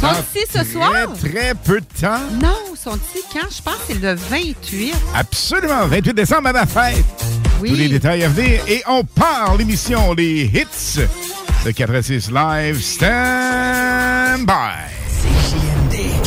Sont Dans ici ce soir? Très, très peu de temps. Non, sont-ils quand? Je pense que c'est le 28. Absolument, 28 décembre à ma fête. Oui. Tous les détails à venir. Et on part l'émission Les Hits de 4 à 6 Live. Stand by.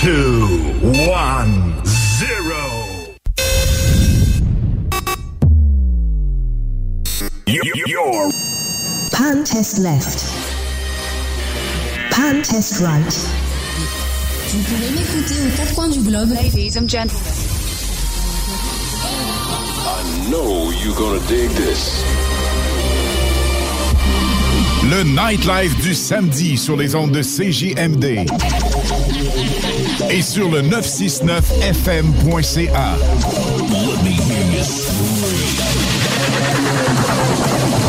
2, 1, 0. You're Pan test left. Pan test right. Vous pouvez m'écouter aux quatre coins du globe. Ladies and gentlemen. I know you're gonna dig this. Le nightlife du samedi sur les ondes de CJMD. Et sur le 969fm.ca.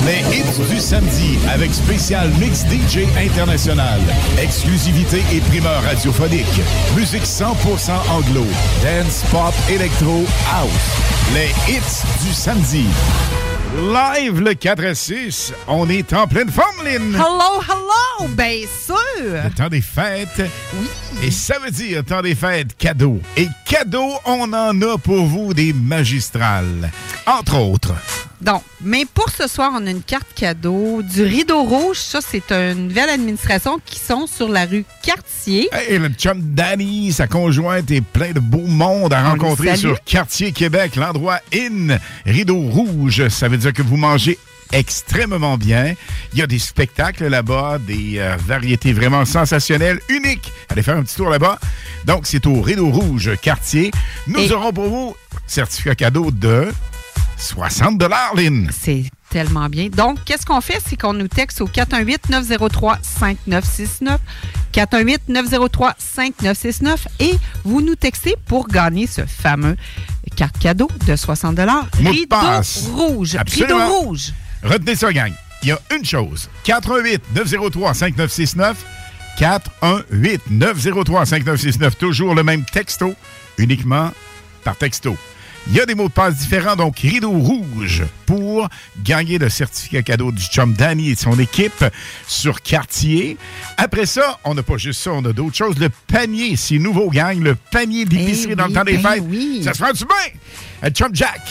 Les hits du samedi avec spécial mix DJ international. Exclusivité et primeur radiophonique. Musique 100% anglo. Dance, pop, électro, house. Les hits du samedi. Live le 4 à 6. On est en pleine forme, Lynn. Hello, hello! Bien sûr! Le temps des fêtes. Et ça veut dire temps des fêtes, cadeaux. Et cadeaux, on en a pour vous des magistrales. Entre autres. Donc, mais pour ce soir, on a une carte cadeau du Rideau Rouge. Ça, c'est une nouvelle administration qui sont sur la rue Cartier. Et le chum Danny, sa conjointe et plein de beau monde à On rencontrer sur Quartier Québec, l'endroit In, Rideau Rouge. Ça veut dire que vous mangez extrêmement bien. Il y a des spectacles là-bas, des euh, variétés vraiment sensationnelles, uniques. Allez faire un petit tour là-bas. Donc, c'est au Rideau Rouge Quartier. Nous Et- aurons pour vous certificat cadeau de 60 Lynn. C'est tellement bien. Donc, qu'est-ce qu'on fait? C'est qu'on nous texte au 418-903-5969. 418-903-5969 et vous nous textez pour gagner ce fameux carte cadeau de 60 Mot de Rideau rouge. Absolument. Rideau rouge. Retenez ça, gang. Il y a une chose. 418 903 5969 418 903 5969 Toujours le même texto, uniquement par texto. Il y a des mots de passe différents, donc rideau rouge pour gagner le certificat cadeau du chum Danny et de son équipe sur Cartier. Après ça, on n'a pas juste ça, on a d'autres choses. Le panier, c'est nouveau, gang. Le panier d'épicerie Eh dans le temps des ben fêtes. oui. Ça se fait du bien. Chum Jack,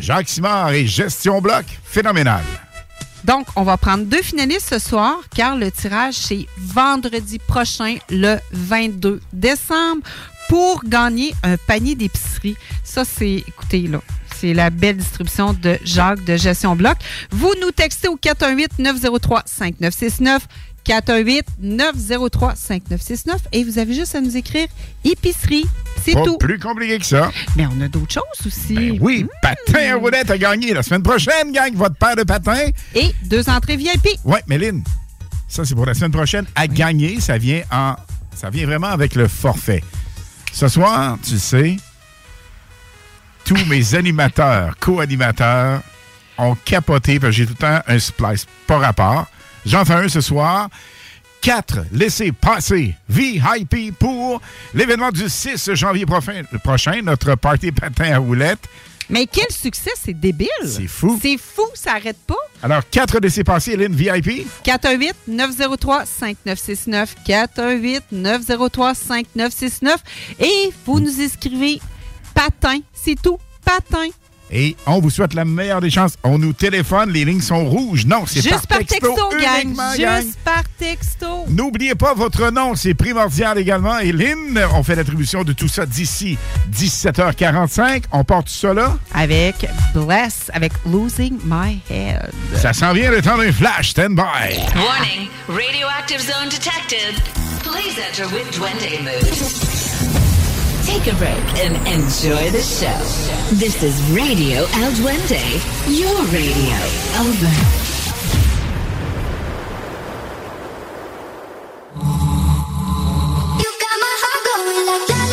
Jacques Simard et Gestion Bloc, phénoménal. Donc, on va prendre deux finalistes ce soir, car le tirage, c'est vendredi prochain, le 22 décembre, pour gagner un panier d'épicerie. Ça, c'est, écoutez, là, c'est la belle distribution de Jacques de Gestion Bloc. Vous nous textez au 418-903-5969. 418-903-5969 et vous avez juste à nous écrire épicerie. C'est Pas tout. plus compliqué que ça. Mais on a d'autres choses aussi. Ben oui, patin à roulette à gagner la semaine prochaine, gang, votre paire de patins. Et deux entrées VIP. Oui, Méline, ça c'est pour la semaine prochaine. À gagner, ça vient en. Ça vient vraiment avec le forfait. Ce soir, tu sais, tous mes animateurs, co-animateurs ont capoté parce que j'ai tout le temps un splice par rapport. J'en fais un ce soir. 4. Laissez passer VIP pour l'événement du 6 janvier prochain, prochain, notre party patin à roulettes. Mais quel succès, c'est débile. C'est fou. C'est fou, ça arrête pas. Alors, 4 laissez passer, Lynn VIP. 418-903-5969. 418-903-5969. Et vous nous écrivez patin, c'est tout, patin. Et on vous souhaite la meilleure des chances. On nous téléphone, les lignes sont rouges. Non, c'est Juste par texto, gang. uniquement, gang. Juste par texto. N'oubliez pas votre nom, c'est primordial également. Et Lynn, on fait l'attribution de tout ça d'ici 17h45. On porte ça là. Avec Bless, avec Losing My Head. Ça s'en vient le temps d'un flash. Stand by. Warning, radioactive zone detected. Please enter with Duende mood. Take a break and enjoy the show. This is Radio El Duende, your radio. Over. I'm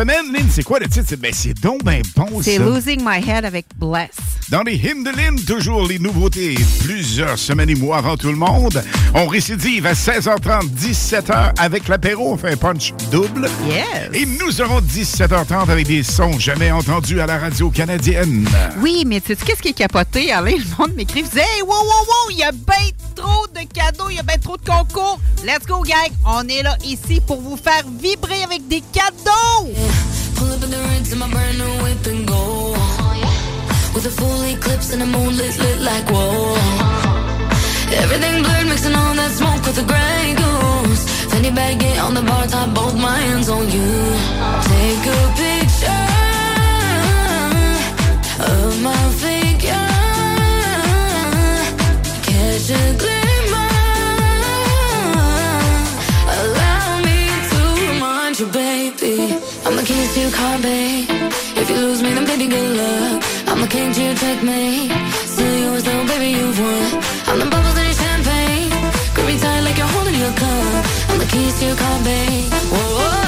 semaine, Lynn, c'est quoi le titre? Ben, c'est donc ben bon, C'est. Losing My Head avec Bless. Dans les hymnes de Lynn, toujours les nouveautés. Plusieurs semaines et mois avant tout le monde. On récidive à 16h30, 17h avec l'apéro. On fait un punch double. Yes. Et nous aurons 17h30 avec des sons jamais entendus à la radio canadienne. Oui, mais tu sais qu'est-ce qui est capoté? Alain, le monde m'écrit, hey, wow, wow, wow, il y a trop de cadeaux, il y a bien trop de concours. Let's go, gang. On est là ici pour vous faire vibrer avec des cadeaux. With a full eclipse and the moon lit, like whoa. Everything blurred, mixing all that smoke with the gray goose. Fanny bag on the bar top, both my hands on you. Take a picture of my figure. Catch a glimmer. Babe. If you lose me, then baby, good luck. I'm the king to your checkmate. Still yours, though, baby, you've won. I'm the bubbles in your champagne. Grip tight like you're holding your cup. I'm the keys to your car, babe. Whoa, whoa.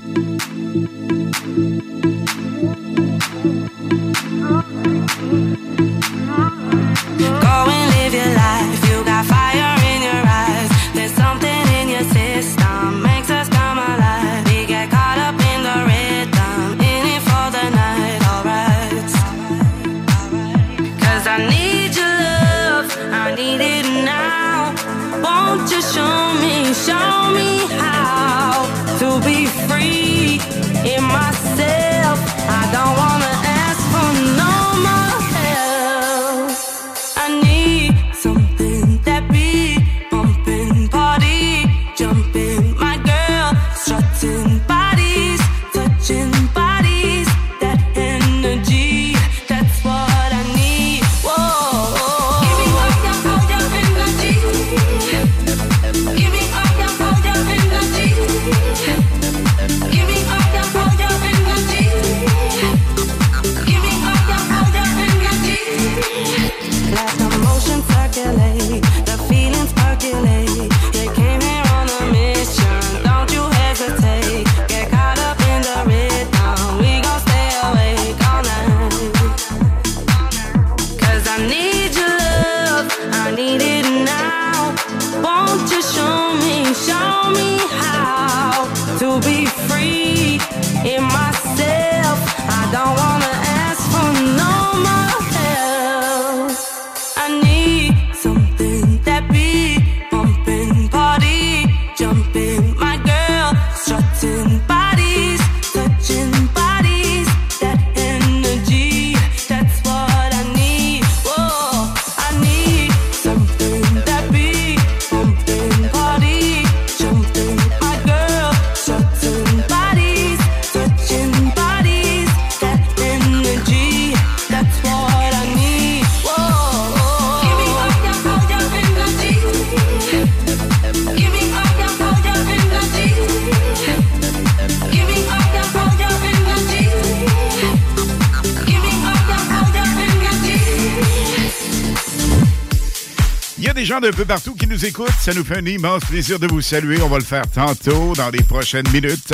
Ça nous fait un immense plaisir de vous saluer. On va le faire tantôt dans les prochaines minutes.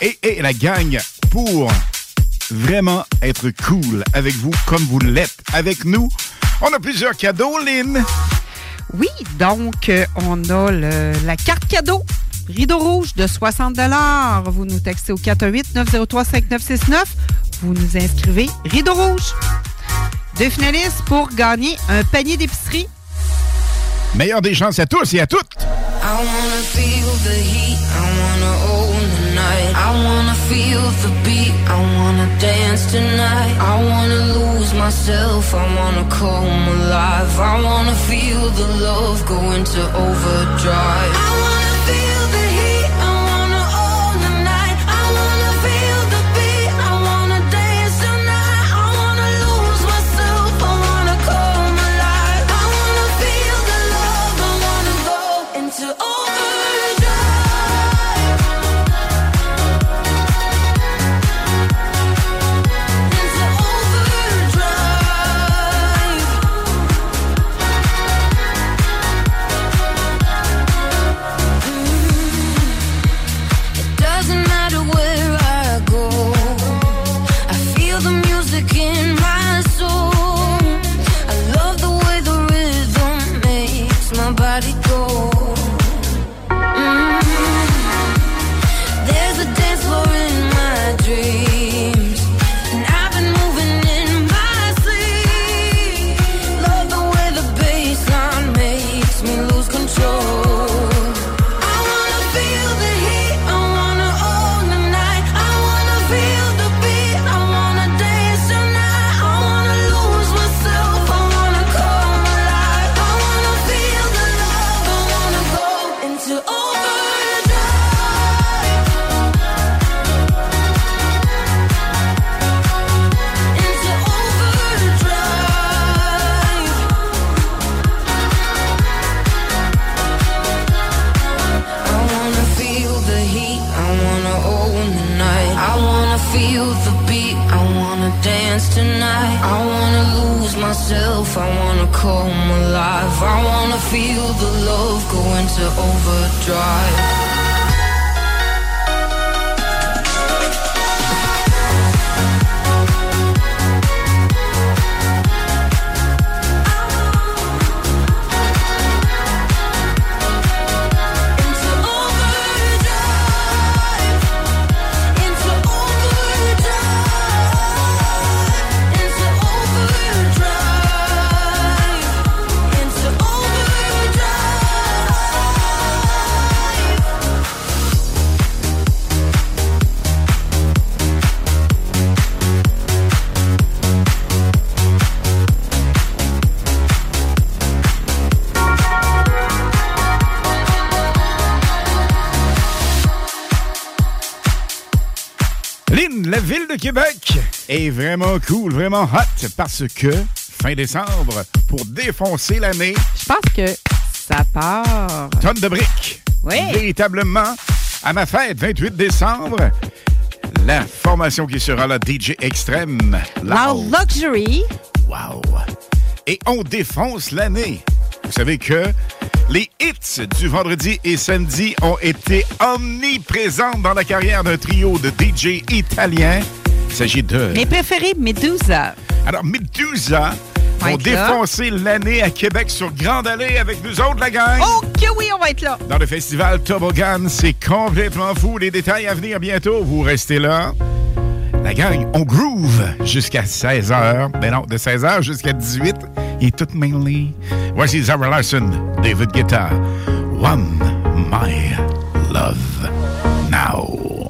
Et, et la gang, pour vraiment être cool avec vous comme vous l'êtes avec nous, on a plusieurs cadeaux, Lynn. Oui, donc euh, on a le, la carte cadeau Rideau rouge de 60 Vous nous textez au 418-903-5969. Vous nous inscrivez Rideau rouge. Deux finalistes pour gagner un panier d'épicerie Meilleure des chances à tous et à toutes! I wanna feel the beat, I wanna dance tonight. I wanna lose myself, I wanna come alive. I wanna feel the love go into overdrive. Est vraiment cool, vraiment hot parce que fin décembre, pour défoncer l'année, Je pense que ça part. tonne de briques. Oui. Véritablement, à ma fête, 28 décembre, la formation qui sera la DJ Extrême. La Luxury. Wow! Et on défonce l'année. Vous savez que les hits du vendredi et samedi ont été omniprésents dans la carrière d'un trio de DJ italiens. Il s'agit de... Mes préférés, Medusa. Alors, Medusa vont défoncer l'année à Québec sur Grande Allée avec nous autres, la gang. Oh que oui, on va être là. Dans le festival Toboggan, c'est complètement fou. Les détails à venir bientôt. Vous restez là. La gang, on groove jusqu'à 16h. Ben non, de 16h jusqu'à 18 Et tout mainly. Voici Zara Larson, David Guetta. One My Love. Now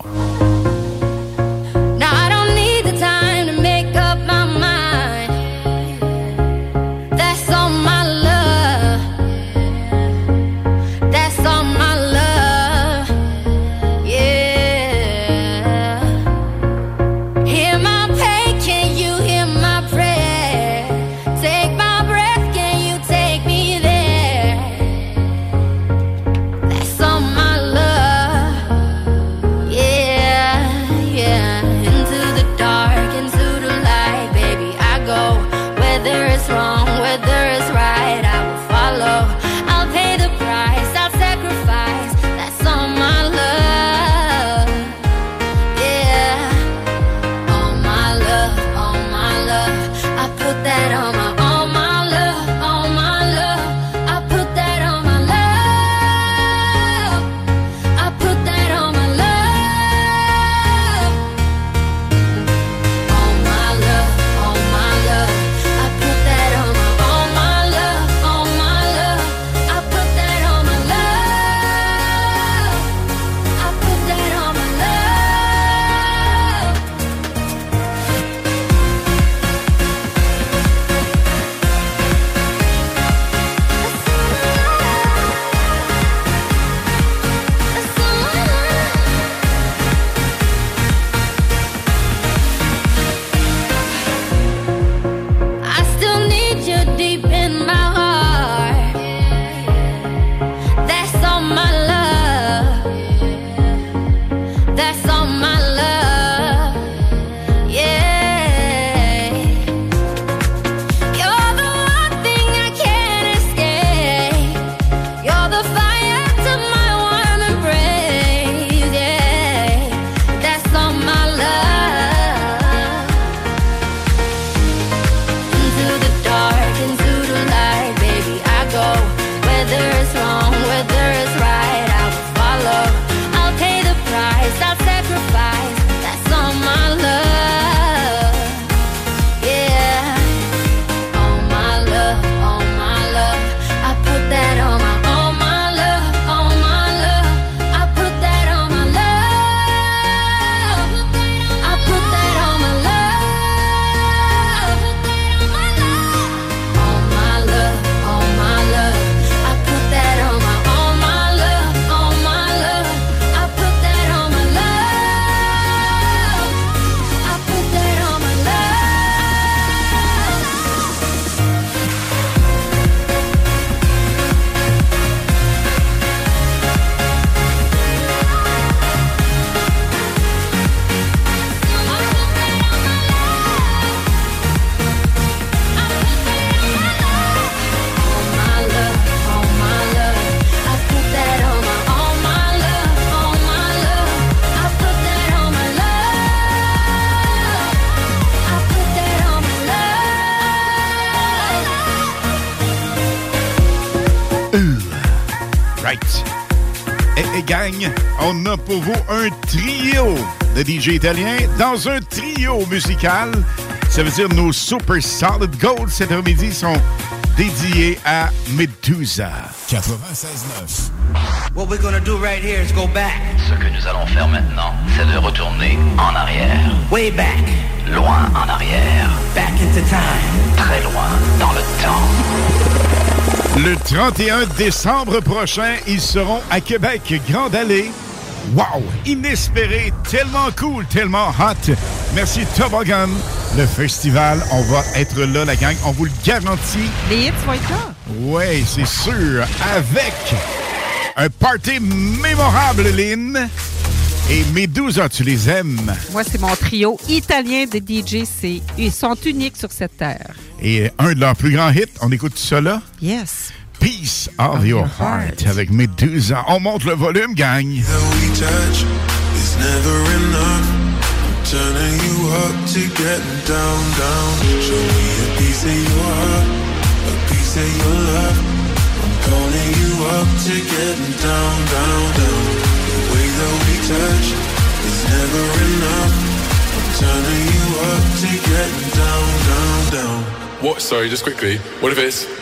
on a pour vous un trio de DJ italiens dans un trio musical. Ça veut dire nos Super Solid Gold cet après-midi sont dédiés à Medusa. 96.9. What we're gonna do right here is go back. Ce que nous allons faire maintenant, c'est de retourner en arrière. Way back. Loin en arrière. Back into time. Très loin dans le temps. Le 31 décembre prochain, ils seront à Québec, Grande Allée. Wow! Inespéré, tellement cool, tellement hot. Merci Toboggan. Le festival, on va être là, la gang. On vous le garantit. Les hits vont être là. Oui, c'est sûr. Avec un party mémorable, Lynn. Et Medusa, tu les aimes. Moi, c'est mon trio italien de DJ. Ils sont uniques sur cette terre. Et un de leurs plus grands hits, on écoute ça là? Yes. Peace of your heart avec Medusa. On monte le volume, gang. we touch is never enough. I'm turning you up to getting down, down. Show me a piece of your heart, a piece of your love. I'm calling you up to getting down, down, down. The way that we touch is never enough. I'm turning you up to getting down, down, down. What? Sorry, just quickly. What if it's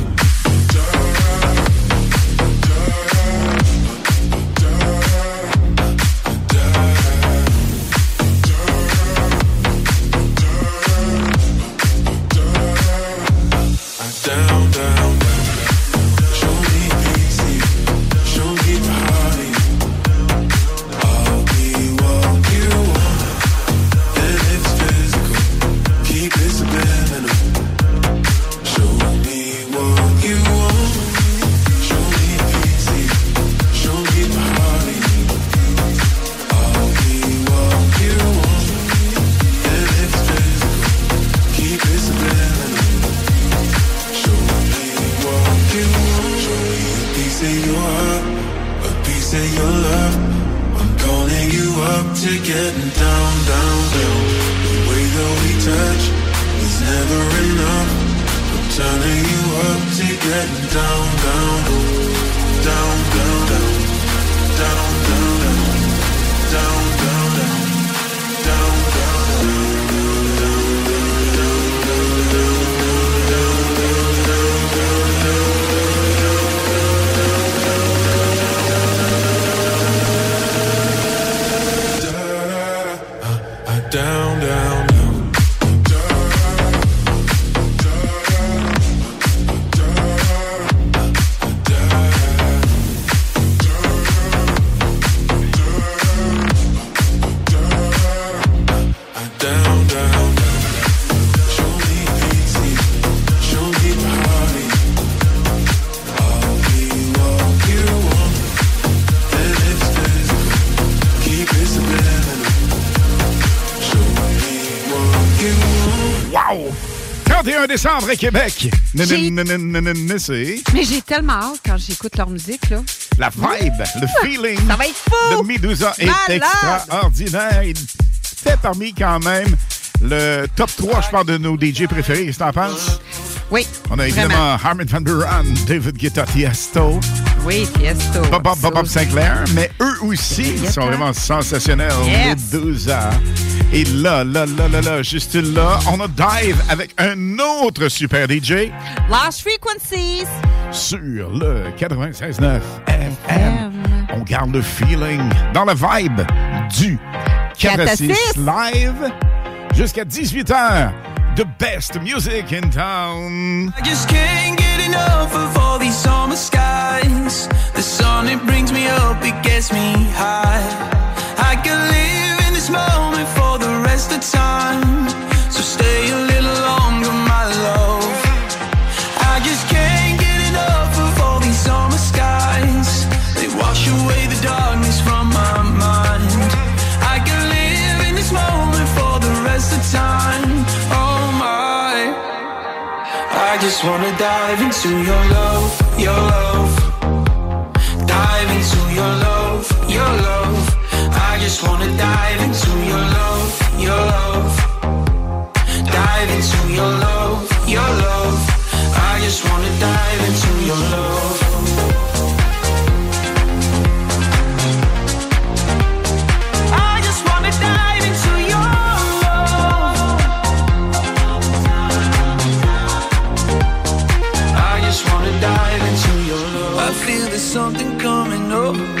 Décembre à Québec. Mais j'ai tellement hâte quand j'écoute leur musique, là. la vibe, le feeling Ça va être fou! de Medusa est Malade! extraordinaire. Il fait parmi quand même le top 3, je parle, de nos DJ préférés. Qu'est-ce que t'en penses? Oui. On a évidemment Harmon Van Buren, David Guetta, Tiesto, Oui, Tiesto. Bob Bob, Bob Bob Sinclair, mais eux aussi ils sont vraiment sensationnels. Yes. Medusa. Et là, là, là, là, là, juste là, on a Dive avec un autre super DJ Lost Frequencies. sur le 96.9 FM. On garde le feeling dans le vibe du 4 à 6 4 live jusqu'à 18h. The best music in town. I just can't get enough of all these summer skies. The sun, it brings me up, it gets me high. I can live this moment for the rest of time. So stay a little longer, my love. I just can't get enough of all these summer skies. They wash away the darkness from my mind. I can live in this moment for the rest of time. Oh my. I just wanna dive into your love, your love. Dive into your love, your love. I just wanna dive into your love, your love. Dive into your love, your love. I just wanna dive into your love. I just wanna dive into your love. I just wanna dive into your love. I feel there's something coming over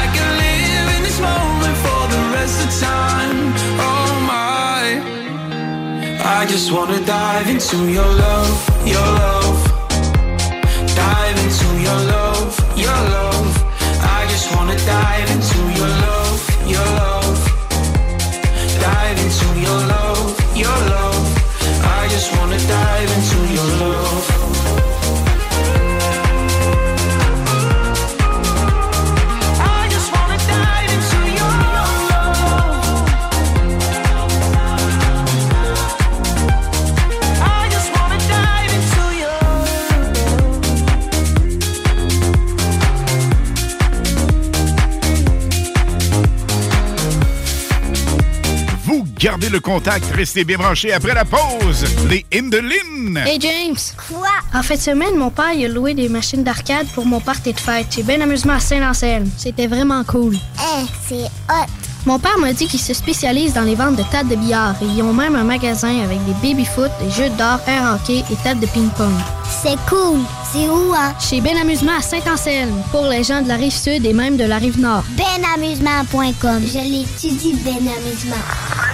I can live in this moment for the rest of time. Oh my, I just wanna dive into your love, your love. Le contact, restez bien branchés après la pause. Les Indelines. Hey James! Quoi? En fin de semaine, mon père il a loué des machines d'arcade pour mon party de fête. J'ai bien amusement à Saint-Anselme. C'était vraiment cool. Eh, c'est hot. Mon père m'a dit qu'il se spécialise dans les ventes de tables de billard et ils ont même un magasin avec des baby-foot, des jeux d'or, air hockey et tables de ping-pong. C'est cool. C'est où, hein? Chez Ben Amusement à Saint-Anselme, pour les gens de la rive sud et même de la rive nord. Benamusement.com. Je l'étudie, Ben Amusement.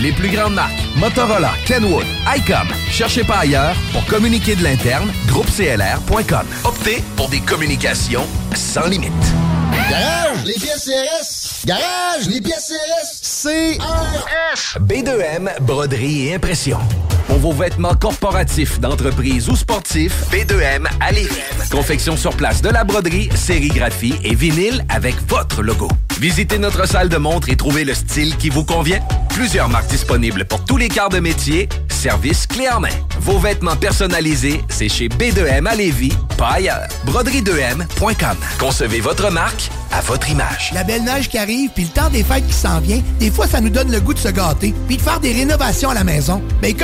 Les plus grandes marques, Motorola, Kenwood, ICOM. Cherchez pas ailleurs pour communiquer de l'interne, groupeclr.com. Optez pour des communications sans limite. Garage, les pièces CRS. Garage, les pièces CRS. CRS. B2M, broderie et impression. Pour vos vêtements corporatifs, d'entreprise ou sportifs, B2M à Lévis. Confection sur place de la broderie, sérigraphie et vinyle avec votre logo. Visitez notre salle de montre et trouvez le style qui vous convient. Plusieurs marques disponibles pour tous les quarts de métier. Service clé en main. Vos vêtements personnalisés, c'est chez B2M à Lévis, pas ailleurs. Broderie2M.com. Concevez votre marque à votre image. La belle neige qui arrive, puis le temps des fêtes qui s'en vient, des fois, ça nous donne le goût de se gâter, puis de faire des rénovations à la maison. Ben,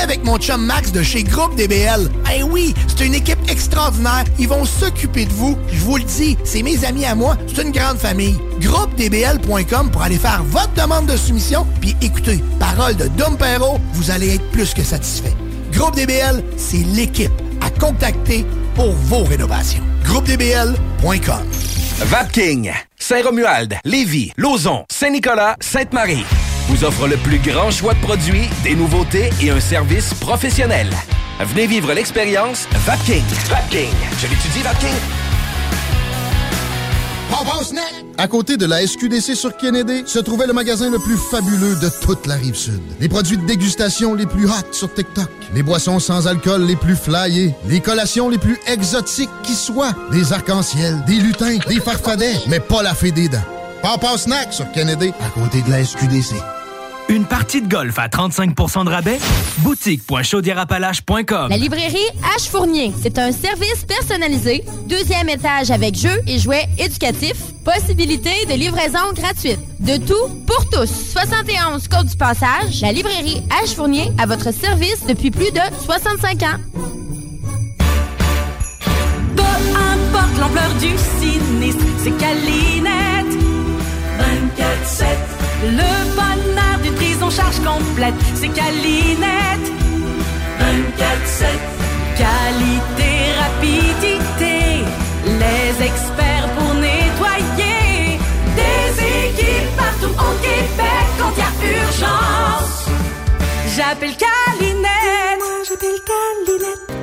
avec mon chum Max de chez Groupe DBL. Eh oui, c'est une équipe extraordinaire. Ils vont s'occuper de vous. Je vous le dis, c'est mes amis à moi. C'est une grande famille. GroupeDBL.com pour aller faire votre demande de soumission. Puis écoutez, parole de Dom Perrault, vous allez être plus que satisfait. Groupe DBL, c'est l'équipe à contacter pour vos rénovations. GroupeDBL.com. Vapking, Saint-Romuald, Lévis, Lauson, Saint-Nicolas, Sainte-Marie vous offre le plus grand choix de produits, des nouveautés et un service professionnel. Venez vivre l'expérience Vapking. Vapking. Je l'étudie, Vapking. À côté de la SQDC sur Kennedy se trouvait le magasin le plus fabuleux de toute la rive sud. Les produits de dégustation les plus hot sur TikTok, les boissons sans alcool les plus flyées, les collations les plus exotiques qui soient, des arcs-en-ciel, des lutins, des farfadets, mais pas la fée des dents. Papa Snack sur Kennedy, à côté de la SQDC. Une partie de golf à 35% de rabais? Boutique.chaudierapalache.com La librairie H Fournier, c'est un service personnalisé, deuxième étage avec jeux et jouets éducatifs, possibilité de livraison gratuite. De tout pour tous. 71 Côte du Passage, la librairie H Fournier à votre service depuis plus de 65 ans. Peu importe l'ampleur du sinistre, c'est Calinette. 24-7. Le bonheur prise en charge complète, c'est Calinette. 24-7. Qualité, rapidité, les experts pour nettoyer. Des équipes partout au Québec quand il y a urgence. J'appelle Calinette. Moi, j'appelle Calinette.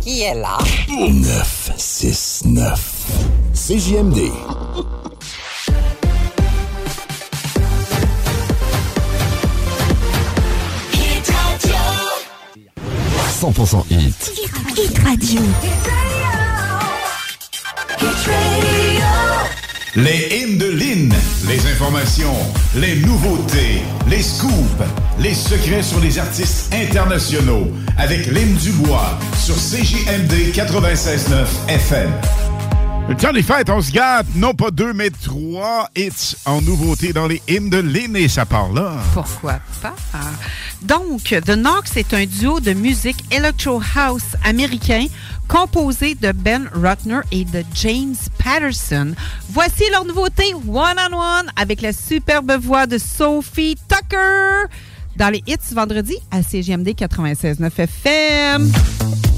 Qui est là? 969. CJMD. Hit Radio. 100% hit. Hit Radio. Hit Radio. Les hymnes de Lynn, les informations, les nouveautés, les scoops, les secrets sur les artistes internationaux avec Lynn Dubois sur CJMD 96.9 FM. Le temps fêtes, on se gâte, non pas deux, mais trois hits en nouveauté dans les hymnes de Lynn et ça part là. Pourquoi pas? Donc, The Knox est un duo de musique electro house américain composé de Ben Rotner et de James Patterson. Voici leur nouveauté One on One avec la superbe voix de Sophie Tucker dans les hits vendredi à CGMD 96.9 FM.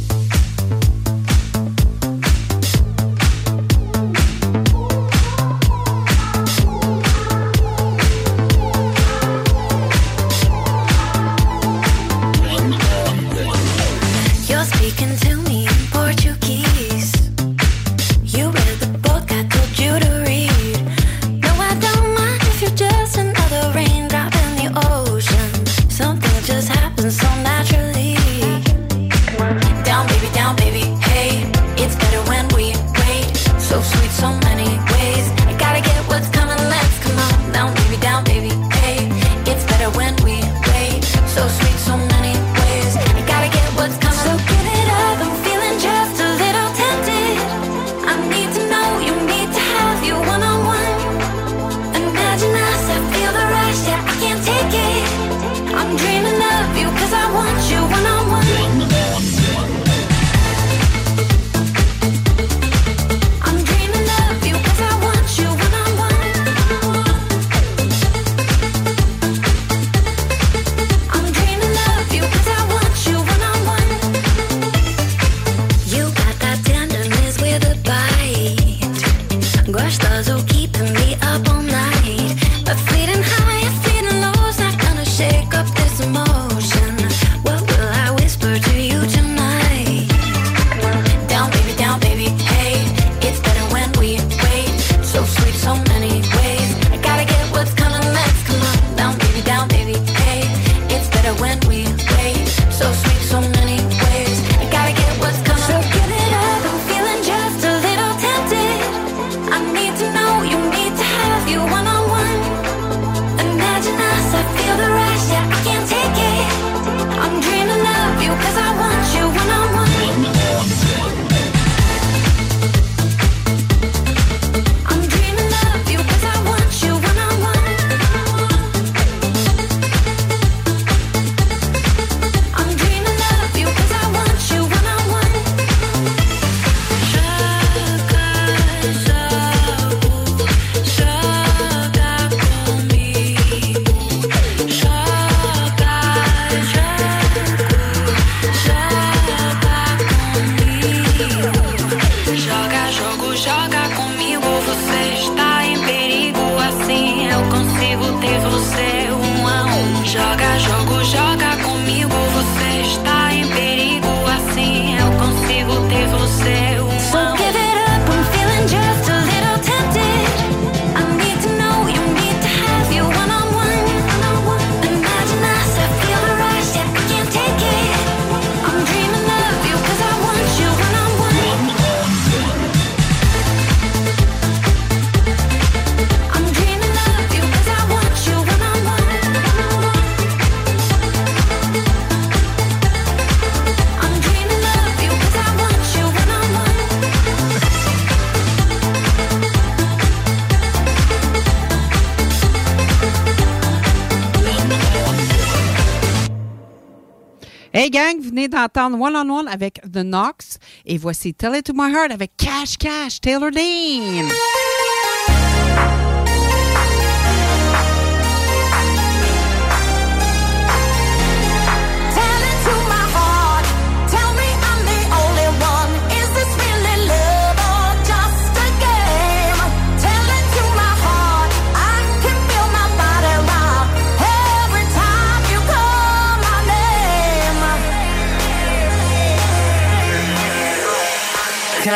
Venez d'entendre One on One avec The Knox et voici Tell It to My Heart avec Cash Cash Taylor Dean.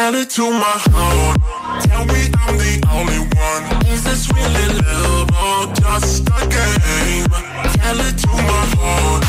Tell it to my heart. Tell me I'm the only one. Is this really love or just a game? Tell it to my heart.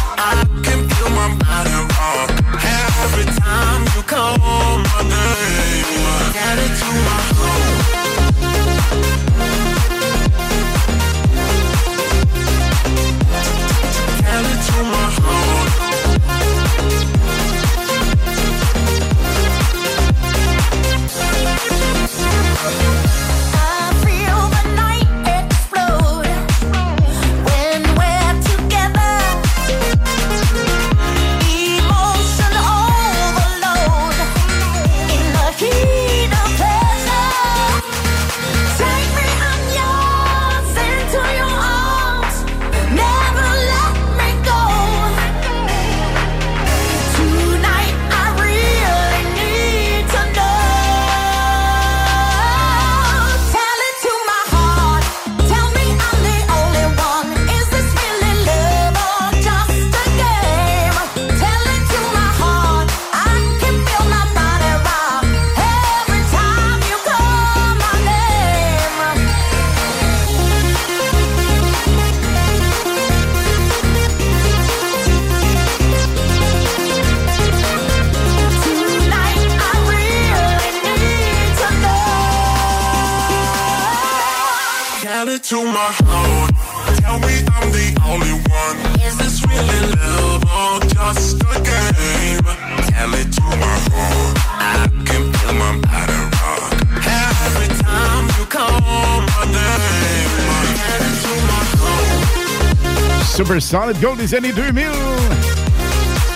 Solid Gold des années 2000.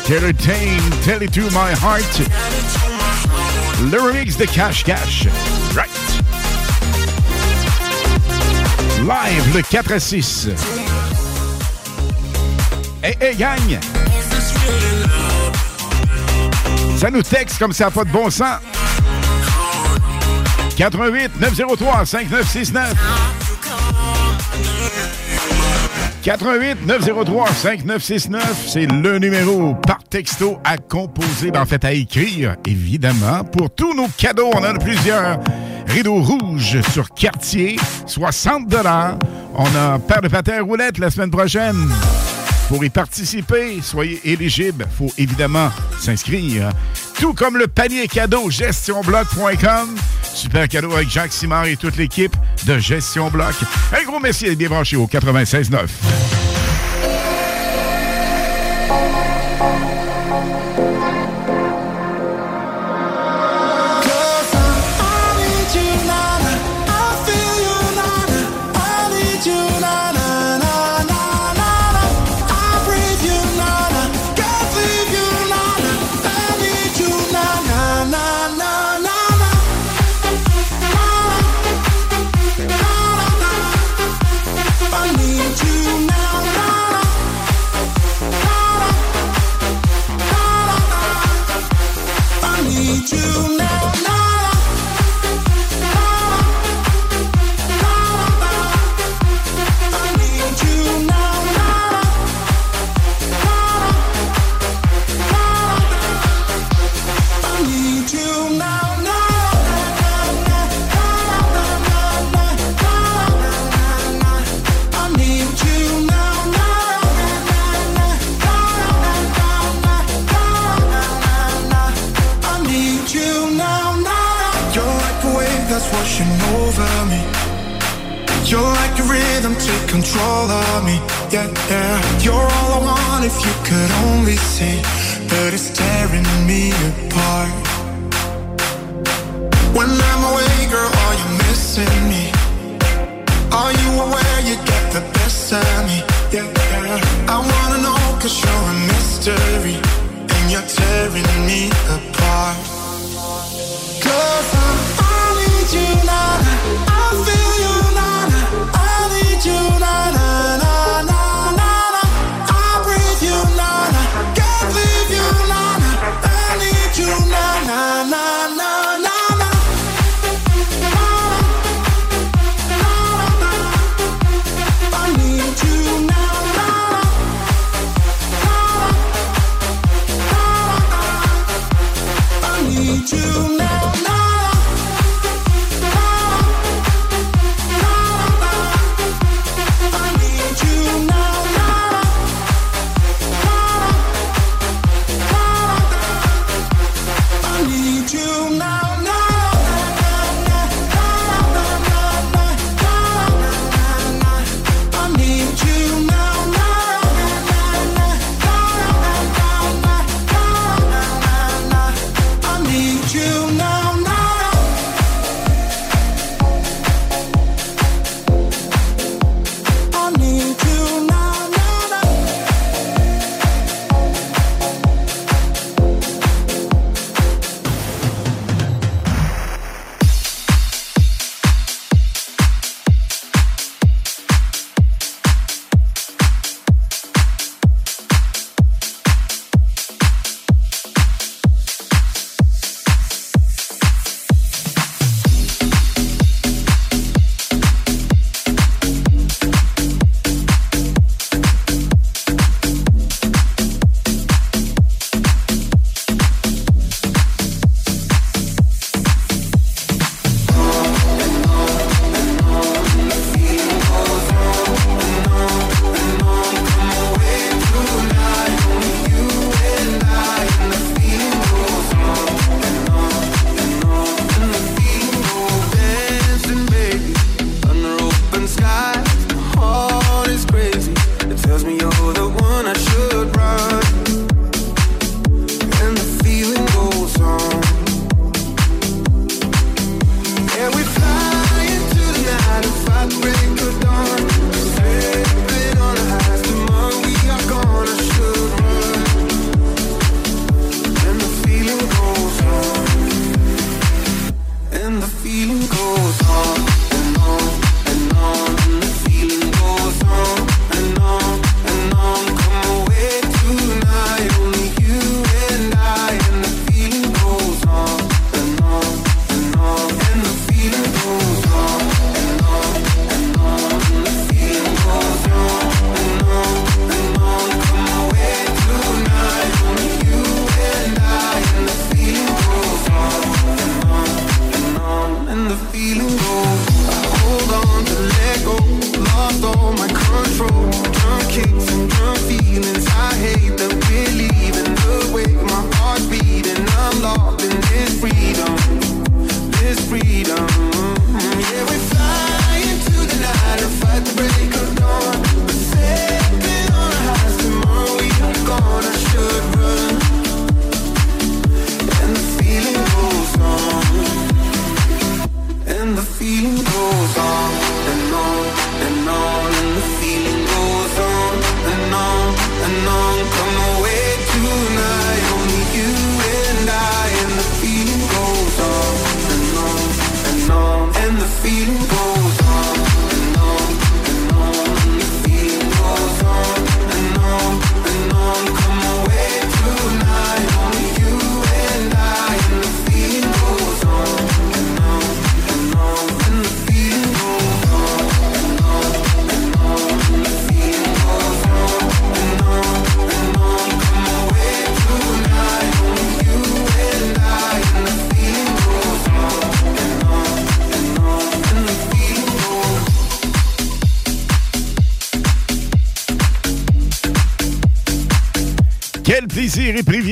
Taylor Dane, Tell It To My Heart. Le remix de Cash Cash. Right. Live le 4 à 6. Hey, hey, gang! Ça nous texte comme ça n'a pas de bon sens. 88 903 5969. 88 903 5969, c'est le numéro par texto à composer, ben, en fait à écrire, évidemment. Pour tous nos cadeaux, on en a plusieurs. Rideau rouge sur quartier, 60 On a paire de patins roulettes la semaine prochaine. Pour y participer, soyez éligible. faut évidemment s'inscrire. Tout comme le panier cadeau gestionbloc.com. Super cadeau avec Jacques Simard et toute l'équipe de Gestion Bloc. Un gros merci bien branché au 96.9. all of me, yeah, yeah. You're all I want if you could only see, but it's tearing me apart. When I'm away, girl, are you missing me? Are you aware you get the best of me? Yeah, yeah. I wanna know, cause you're a mystery, and you're tearing me apart. Cause I, I need you now.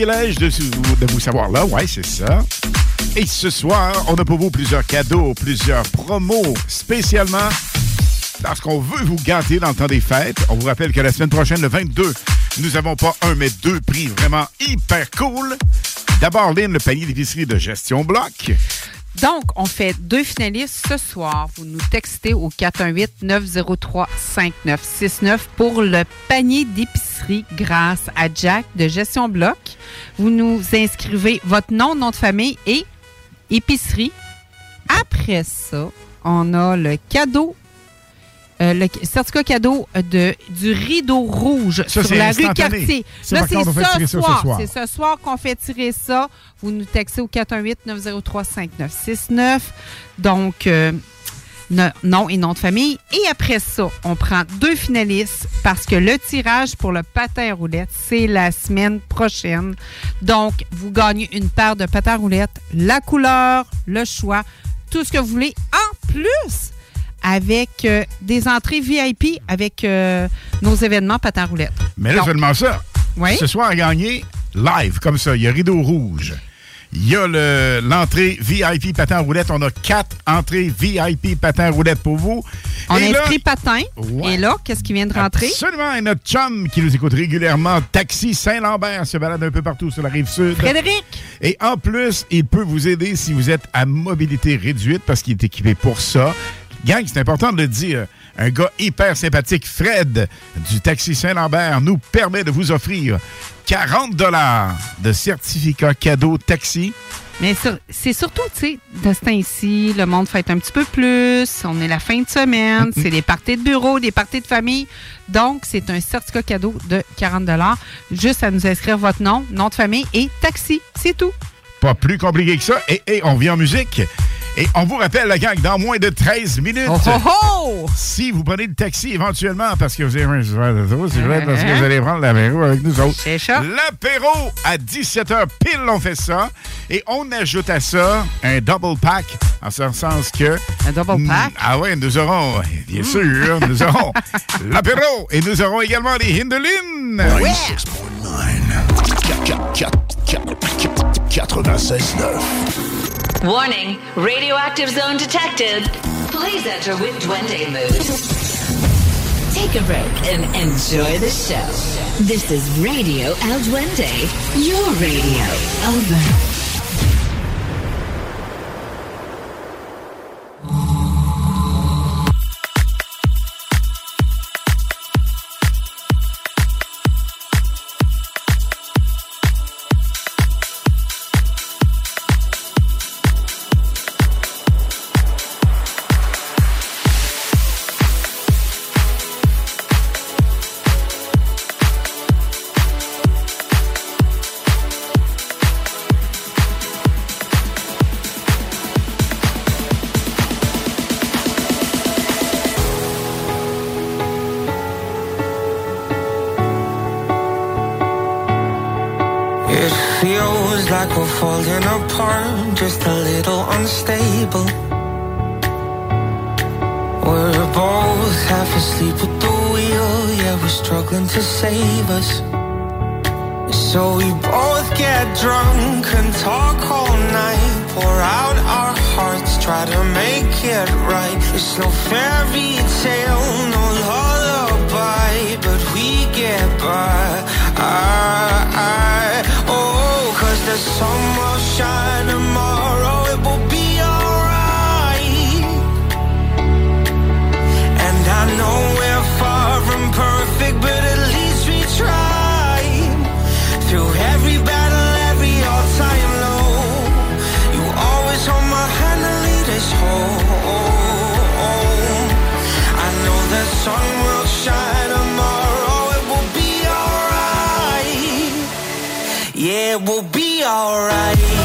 de, vous savoir là. Ouais, c'est ça. Et ce soir, on a pour vous plusieurs cadeaux, plusieurs promos, spécialement parce qu'on veut vous gâter dans le temps des fêtes. On vous rappelle que la semaine prochaine, le 22, nous avons pas un, mais deux prix vraiment hyper cool. D'abord, Lynn, le panier d'épicerie de Gestion Bloc. Donc, on fait deux finalistes ce soir. Vous nous textez au 418-903-5969 pour le panier d'épicerie grâce à Jack de Gestion Bloc. Vous nous inscrivez votre nom, nom de famille et épicerie. Après ça, on a le cadeau. Euh, le certificat cadeau de, du rideau rouge Ça, sur la rue. Cartier. Ça, Là, c'est ce soir. C'est ce soir qu'on fait tirer ça. Vous nous textez au 418-903-5969. Donc, euh, no- nom et nom de famille. Et après ça, on prend deux finalistes parce que le tirage pour le patin à roulette, c'est la semaine prochaine. Donc, vous gagnez une paire de patins à roulette, la couleur, le choix, tout ce que vous voulez. En plus, avec euh, des entrées VIP avec euh, nos événements patins à roulette. Mais là, seulement ça. Oui. Ce soir, à gagner, live, comme ça. Il y a Rideau Rouge. Il y a le- l'entrée VIP patin roulette. On a quatre entrées VIP patin roulette pour vous. On Et là- inscrit patin. Et là, qu'est-ce qui vient de rentrer? Absolument. Et notre chum qui nous écoute régulièrement, Taxi Saint-Lambert, se balade un peu partout sur la rive sud. Frédéric! Et en plus, il peut vous aider si vous êtes à mobilité réduite parce qu'il est équipé pour ça. Gang, c'est important de le dire. Un gars hyper sympathique, Fred, du Taxi Saint-Lambert, nous permet de vous offrir 40 dollars de certificat cadeau taxi. Mais sur- c'est surtout, tu sais, de ce temps-ci, le monde fête un petit peu plus. On est la fin de semaine. c'est des parties de bureau, des parties de famille. Donc, c'est un certificat cadeau de 40 Juste à nous inscrire votre nom, nom de famille et taxi. C'est tout. Pas plus compliqué que ça. Et, et on vient en musique. Et on vous rappelle, la gang, dans moins de 13 minutes, Oh, oh, oh! si vous prenez le taxi éventuellement, parce que vous êtes- parce que vous allez prendre l'apéro avec nous autres. C'est ça. L'apéro à 17h pile, on fait ça. Et on ajoute à ça un double pack, en ce sens que... Un double pack? Ah oui, nous aurons, bien sûr, nous aurons l'apéro et nous aurons également les Hindelines. 96.9. Warning, radioactive zone detected. Please enter with Duende mood. Take a break and enjoy the show. This is Radio El Duende, your radio. Over. No fairy tale, no lullaby, but we get by. I, I, oh, cause the sun it will be alright.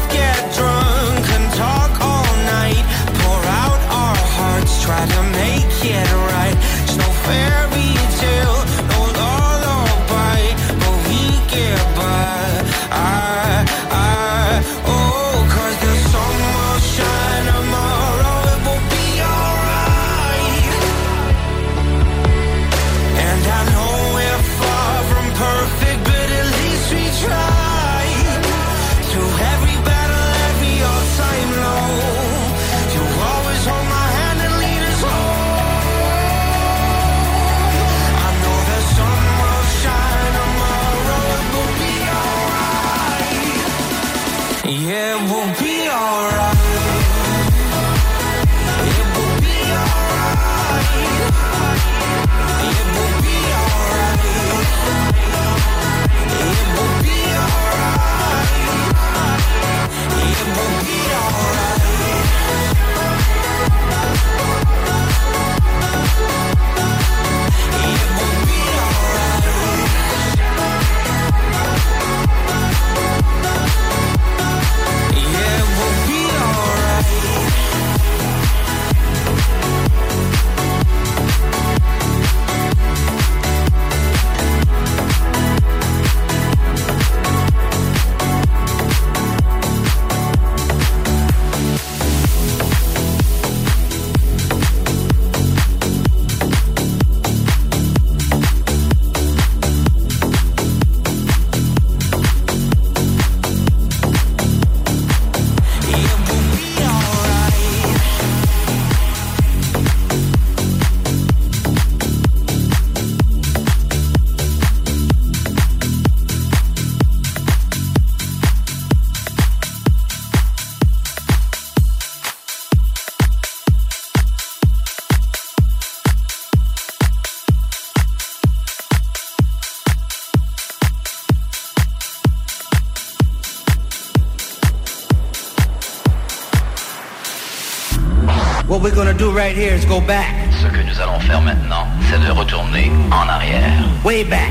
right here is go back. Ce que nous allons faire maintenant, c'est de retourner en arrière. Way back.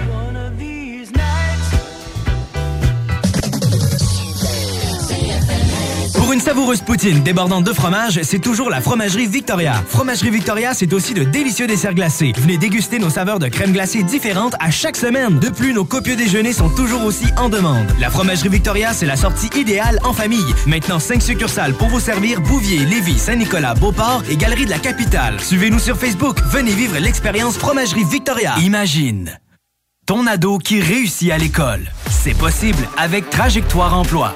savoureuse poutine débordante de fromage, c'est toujours la Fromagerie Victoria. Fromagerie Victoria, c'est aussi de délicieux desserts glacés. Venez déguster nos saveurs de crème glacée différentes à chaque semaine. De plus, nos copieux déjeuners sont toujours aussi en demande. La Fromagerie Victoria, c'est la sortie idéale en famille. Maintenant, 5 succursales pour vous servir Bouvier, Lévis, Saint-Nicolas, Beauport et Galerie de la Capitale. Suivez-nous sur Facebook. Venez vivre l'expérience Fromagerie Victoria. Imagine ton ado qui réussit à l'école. C'est possible avec Trajectoire Emploi.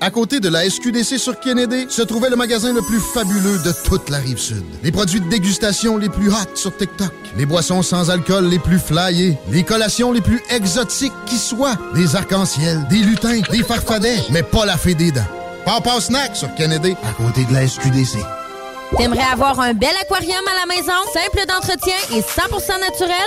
À côté de la SQDC sur Kennedy, se trouvait le magasin le plus fabuleux de toute la rive sud. Les produits de dégustation les plus hot sur TikTok, les boissons sans alcool les plus flyées, les collations les plus exotiques qui soient, des arcs-en-ciel, des lutins, des farfadets, mais pas la fée des dents. Papa Snack sur Kennedy, à côté de la SQDC. T'aimerais avoir un bel aquarium à la maison, simple d'entretien et 100% naturel?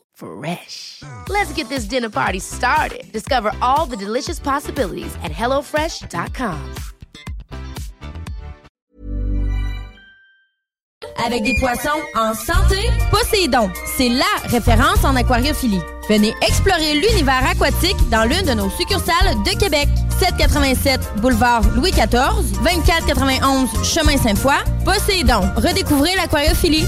Fresh. Let's get this dinner party started. Discover all the delicious possibilities at hellofresh.com. Avec des poissons en santé, Poséidon, c'est la référence en aquariophilie. Venez explorer l'univers aquatique dans l'une de nos succursales de Québec. 787 boulevard Louis XIV, 2491 chemin Sainte-Foy. Poséidon, redécouvrez l'aquariophilie.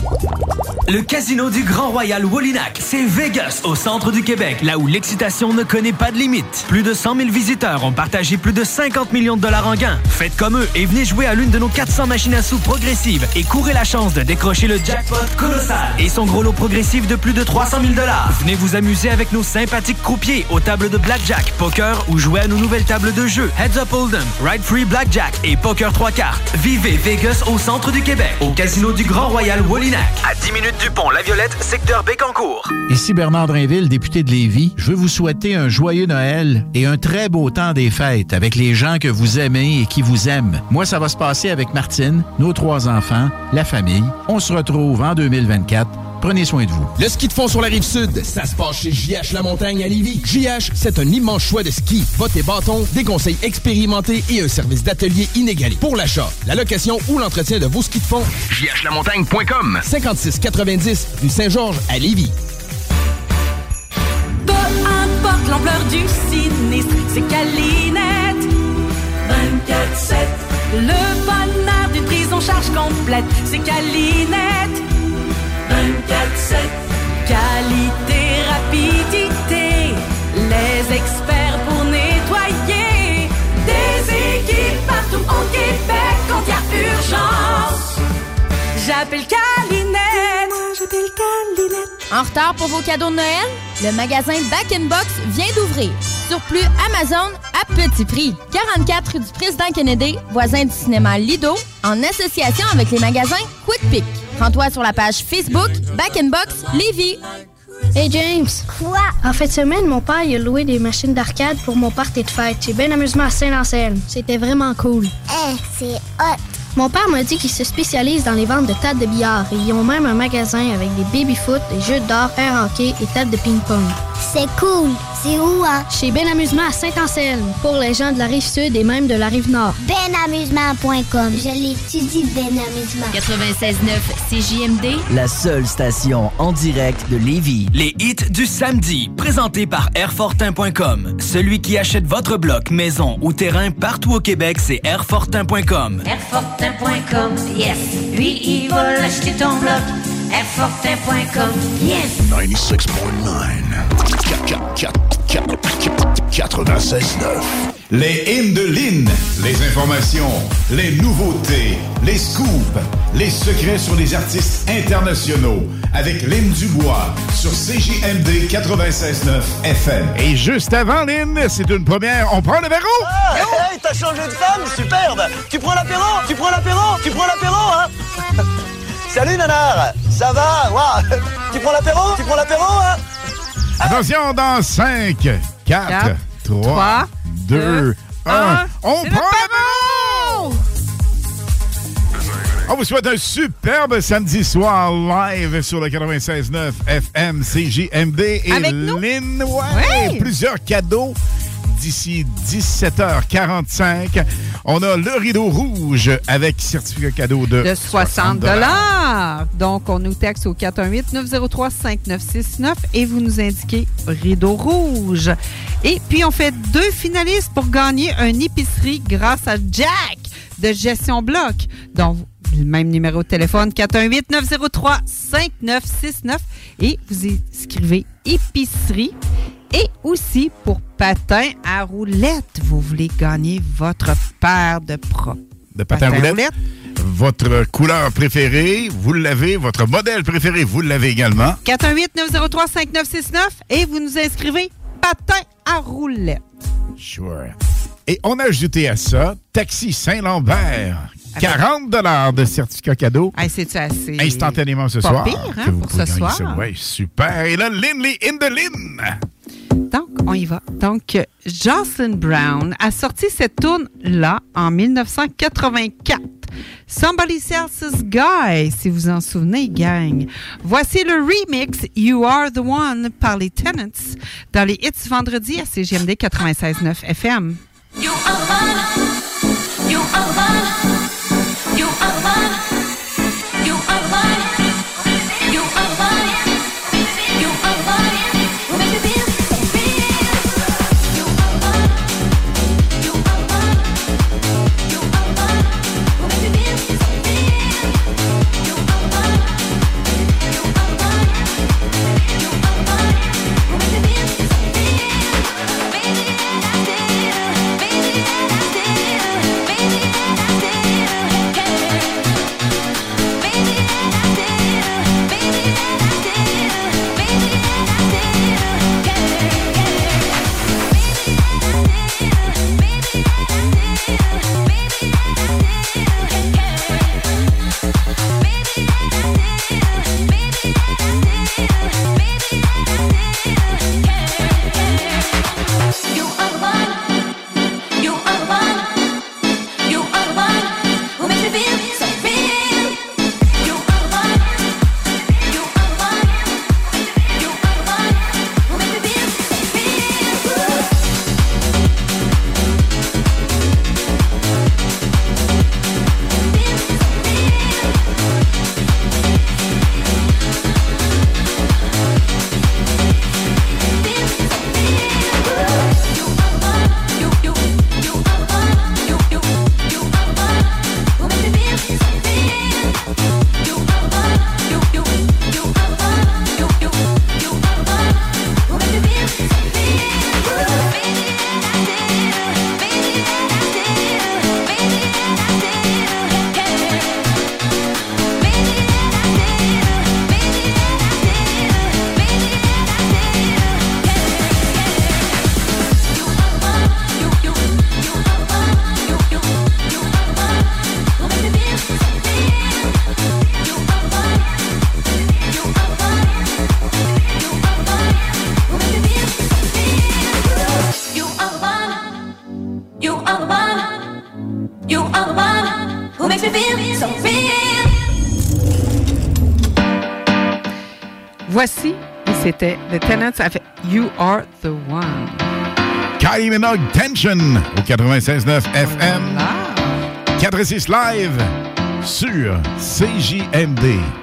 Le casino du Grand Royal Wallinac, c'est Vegas, au centre du Québec, là où l'excitation ne connaît pas de limite. Plus de 100 000 visiteurs ont partagé plus de 50 millions de dollars en gains. Faites comme eux et venez jouer à l'une de nos 400 machines à sous progressives et courez la chance de décrocher le jackpot colossal et son gros lot progressif de plus de 300 000 dollars. Venez vous amuser avec nos sympathiques croupiers aux tables de blackjack, poker ou jouer à nos nouvelles tables de jeu Heads Up Hold'em, Ride Free Blackjack et Poker 3 cartes. Vivez Vegas au centre du Québec, au casino du Grand Royal Wallinac. À 10 minutes du pont La Violette, secteur Bécancourt. Ici Bernard Drinville, député de Lévis. Je veux vous souhaiter un joyeux Noël et un très beau temps des fêtes avec les gens que vous aimez et qui vous aiment. Moi, ça va se passer avec Martine, nos trois enfants, la famille. On se retrouve en 2024. Prenez soin de vous. Le ski de fond sur la rive sud, ça se passe chez JH La Montagne à Lévis. JH, c'est un immense choix de ski. Bottes et bâtons, des conseils expérimentés et un service d'atelier inégalé. Pour l'achat, la location ou l'entretien de vos skis de fond, jhlamontagne.com 5690 rue Saint-Georges à Lévis. Peu importe l'ampleur du sinistre, c'est Calinette. 24-7. Le bonheur d'une prise en charge complète, c'est Calinette. 24-7. Qualité, rapidité, les experts pour nettoyer. Des équipes partout au Québec quand il y a urgence. J'appelle Calinette. Moi, j'appelle Calinette. En retard pour vos cadeaux de Noël? Le magasin Back in Box vient d'ouvrir. Surplus Amazon à petit prix. 44 rue du Président Kennedy, voisin du cinéma Lido, en association avec les magasins Quick Pick. Rends-toi sur la page Facebook Back in Box Lévis. Hey James. Quoi? En fin de semaine, mon père il a loué des machines d'arcade pour mon party de fête. J'ai bien amusement à Saint-Anselme. C'était vraiment cool. Eh, c'est hot. Mon père m'a dit qu'il se spécialise dans les ventes de tables de billard et ils ont même un magasin avec des baby-foot, des jeux d'or, air hockey et tables de ping-pong. C'est cool. C'est où, hein? Chez Ben Amusement à Saint-Anselme, pour les gens de la rive sud et même de la rive nord. Benamusement.com. Je l'étudie, Ben Amusement. 96.9 CJMD, La seule station en direct de Lévis. Les hits du samedi, présentés par Airfortin.com. Celui qui achète votre bloc, maison ou terrain partout au Québec, c'est Airfortin.com. Airfortin.com, yes. Lui, il va l'acheter ton bloc. Airfortin.com, yes. 96.9. Les hymnes de Lynn, les informations, les nouveautés, les scoops, les secrets sur les artistes internationaux avec Lynn Dubois sur CJMD 96.9 FM. Et juste avant Lynn, c'est une première, on prend le verrou! Ah, hey, t'as changé de femme, superbe! Tu prends l'apéro? Tu prends l'apéro? Tu prends l'apéro, hein? Salut nanar! Ça va? Tu prends l'apéro? Tu prends l'apéro, hein? Attention, dans 5, 4, Quatre, 3, trois, 2, deux, 1, un, on prend le le verrou! On vous souhaite un superbe samedi soir live sur le 96.9 FM CJMD et Avec nous? Lynn. Ouais, Ouais. Plusieurs cadeaux d'ici 17h45. On a le rideau rouge avec certificat cadeau de, de 60 Donc, on nous texte au 418-903-5969 et vous nous indiquez rideau rouge. Et puis, on fait deux finalistes pour gagner une épicerie grâce à Jack de Gestion Bloc. Donc, le même numéro de téléphone, 418-903-5969 et vous écrivez épicerie. Et aussi, pour patin à roulette, vous voulez gagner votre paire de propres de patin à Patin à roulette. Votre couleur préférée, vous l'avez. Votre modèle préféré, vous l'avez également. 418-903-5969 et vous nous inscrivez patin à roulette. Sure. Et on a ajouté à ça Taxi Saint-Lambert. 40 de certificat cadeau. Hey, C'est-tu assez. Instantanément ce pas soir. pire, hein, pour ce soir. ça. Ouais, super. Et là, Lindley in the Lynn. Donc, on y va. Donc, Jocelyn Brown a sorti cette tune-là en 1984. Somebody Else's Guy, si vous en souvenez, gang. Voici le remix You Are the One par les Tenants dans les hits vendredi à CGMD 96.9 FM. You are Voici, et c'était The Tenants avec You Are the One. Kylie Minogue Tension au 96.9 FM. 4 et 6 live sur CJMD.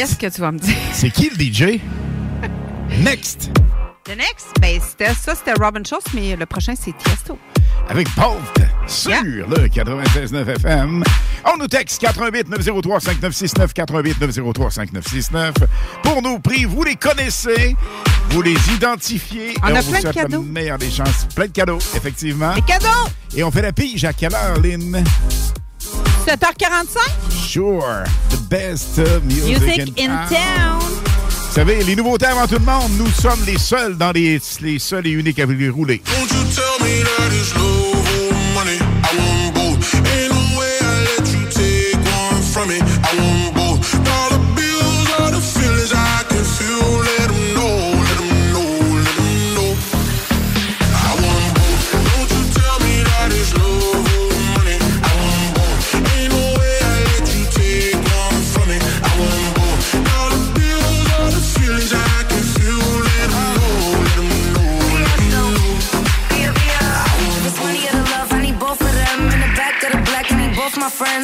Qu'est-ce que tu vas me dire? c'est qui le DJ? Next! The next, ben, c'était ça, c'était Robin Schultz, mais le prochain, c'est Tiesto. Avec Bolt sur le 96.9 FM. On nous texte 88 903 5969 88 903 5969 pour nos prix. Vous les connaissez, vous les identifiez. On et a plein de souhaite la cadeaux. meilleure des chances. Plein de cadeaux, effectivement. Les cadeaux! Et on fait la pige à quelle heure, Lynn? 7h45? Sure. The best music, Music in town. Vous savez, les nouveautés avant tout le monde, nous sommes les seuls dans les, les seuls et uniques à les rouler. Won't you tell me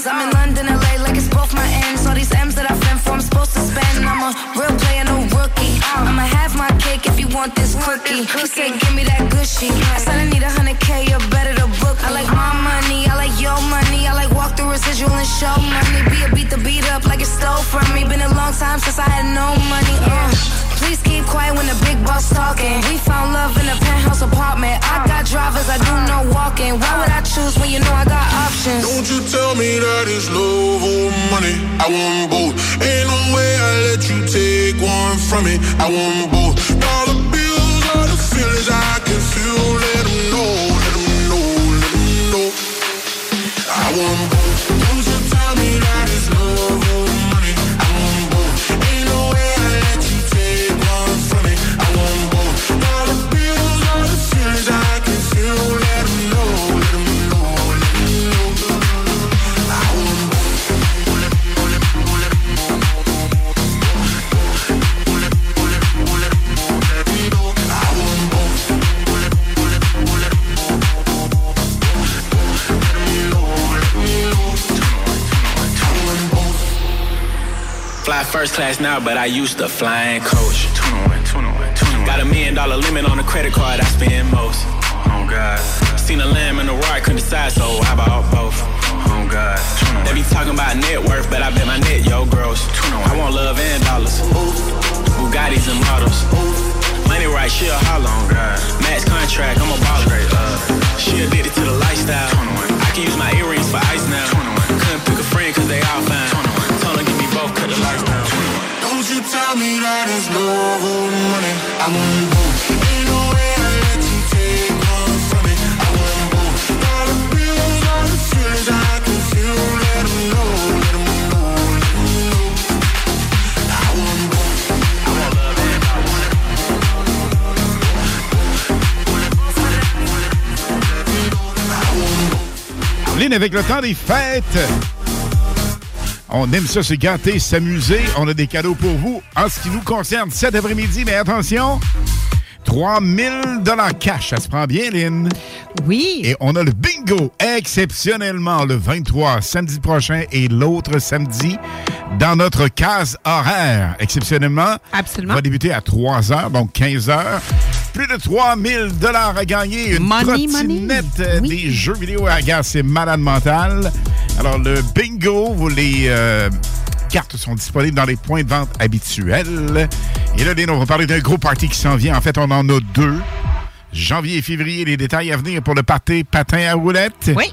friends. I'm in London, LA, like it's both my ends. All these M's that I fend for, I'm supposed to spend. I'm a real player, no rookie. I'ma have my cake if you want this cookie. He said, give me that gushy. I said, I need a hundred K, you're better to book. I like my money, I like your money. I like walk through residual and show money. Be a beat the beat up like it stole from me. Been a long time since I had no money. Uh. Boss talking. We found love in a penthouse apartment. I got drivers, I do no walking. Why would I choose when you know I got options? Don't you tell me that it's love or money. I want both. Ain't no way I let you take one from me. I want both. Dollar bills are the feelings I can feel. Let 'em know, let 'em know, let 'em know. I want both. First class now, but I used to fly flying coach. Got a million dollar limit on the credit card I spend most. Oh God. Seen a lamb and a roar, couldn't decide, so I bought both. Oh God. They be talking about net worth, but I bet my net yo gross. I want love and dollars. Bugattis and models. Money right, she a holler God. Max contract, I'm a baller. Uh, she addicted to the lifestyle. I can use my earrings for ice now. Couldn't pick a friend cause they all fine. Told her give me both, cut the lights down. Tell me that it's love or money. I want both. Ain't no way I let you take one from me. I want both. Dollar bills are the feelings I can feel. Let 'em know, let 'em know, let 'em know. I want both. I want love and I want it. Le temps des fêtes, on aime ça se gâter, s'amuser. On a des cadeaux pour vous en ce qui nous concerne cet après-midi. Mais attention, 3000 dollars cash, ça se prend bien, Lynn. Oui. Et on a le bingo exceptionnellement le 23 samedi prochain et l'autre samedi dans notre case horaire. Exceptionnellement. Absolument. va débuter à 3 heures, donc 15 heures. Plus de 3000 dollars à gagner. Une Money, trottinette euh, des jeux vidéo à gaz, c'est malade mental. Alors, le bingo, vous les euh, cartes sont disponibles dans les points de vente habituels. Et là, Lynn, on va parler d'un gros party qui s'en vient. En fait, on en a deux. Janvier et février, les détails à venir pour le party patin à roulettes. Oui.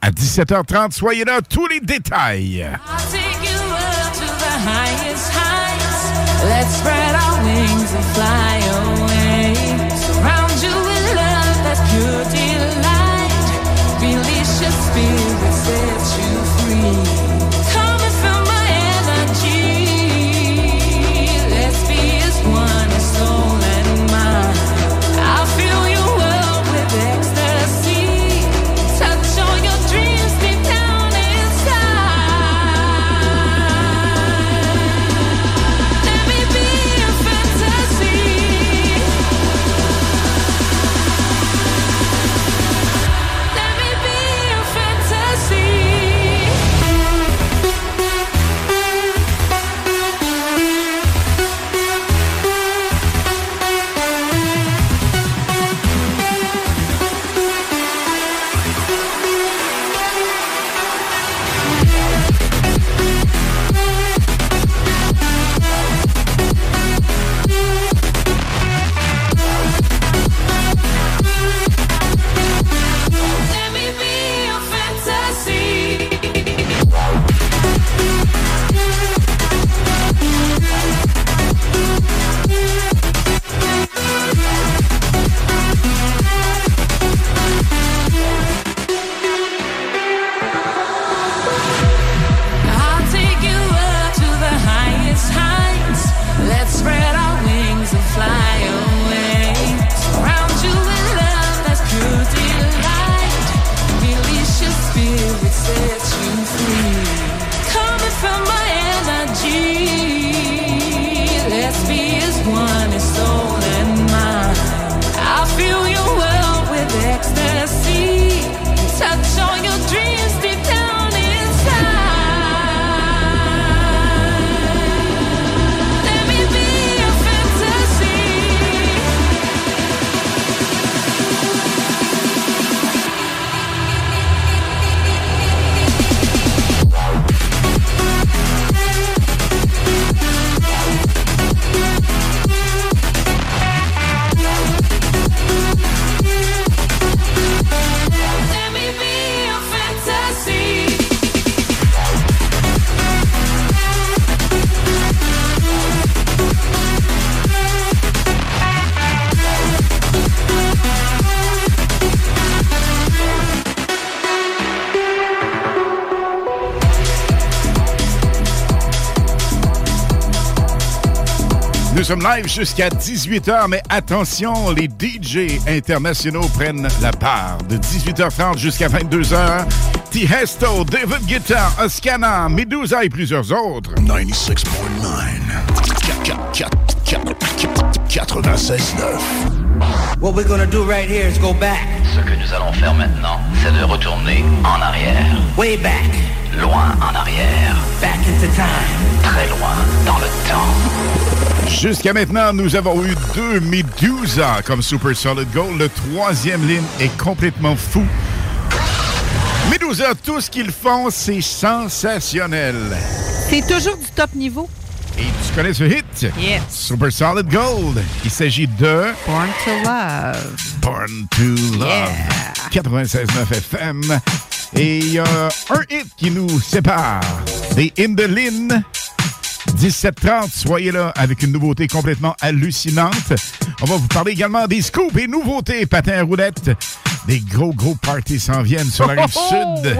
À 17h30, soyez là, tous les détails. I'll take you up to the highest heights. Let's spread our wings and fly away. Surround you with love that's pure delight. Sommes live jusqu'à 18h, mais attention, les DJ internationaux prennent la part de 18h30 jusqu'à 22h. Tiesto, David Guetta, Oscana, Medusa et plusieurs autres. 96.9. 96.9. What we're gonna do right here is go back. Ce que nous allons faire maintenant, c'est de retourner en arrière. Way back. Loin en arrière. Back into time. Très loin dans le temps. Jusqu'à maintenant, nous avons eu deux Medusa comme Super Solid Gold. Le troisième ligne est complètement fou. Medusa, tout ce qu'ils font, c'est sensationnel. C'est toujours du top niveau. Et tu connais ce hit? Yes. Super Solid Gold. Il s'agit de Born to Love. Born to Love. 96.9 FM. Et il y a un hit qui nous sépare. Des Indelin. 17h30, soyez là avec une nouveauté complètement hallucinante. On va vous parler également des scoops et nouveautés patins à roulettes. Des gros, gros parties s'en viennent sur la rive Oh, sud.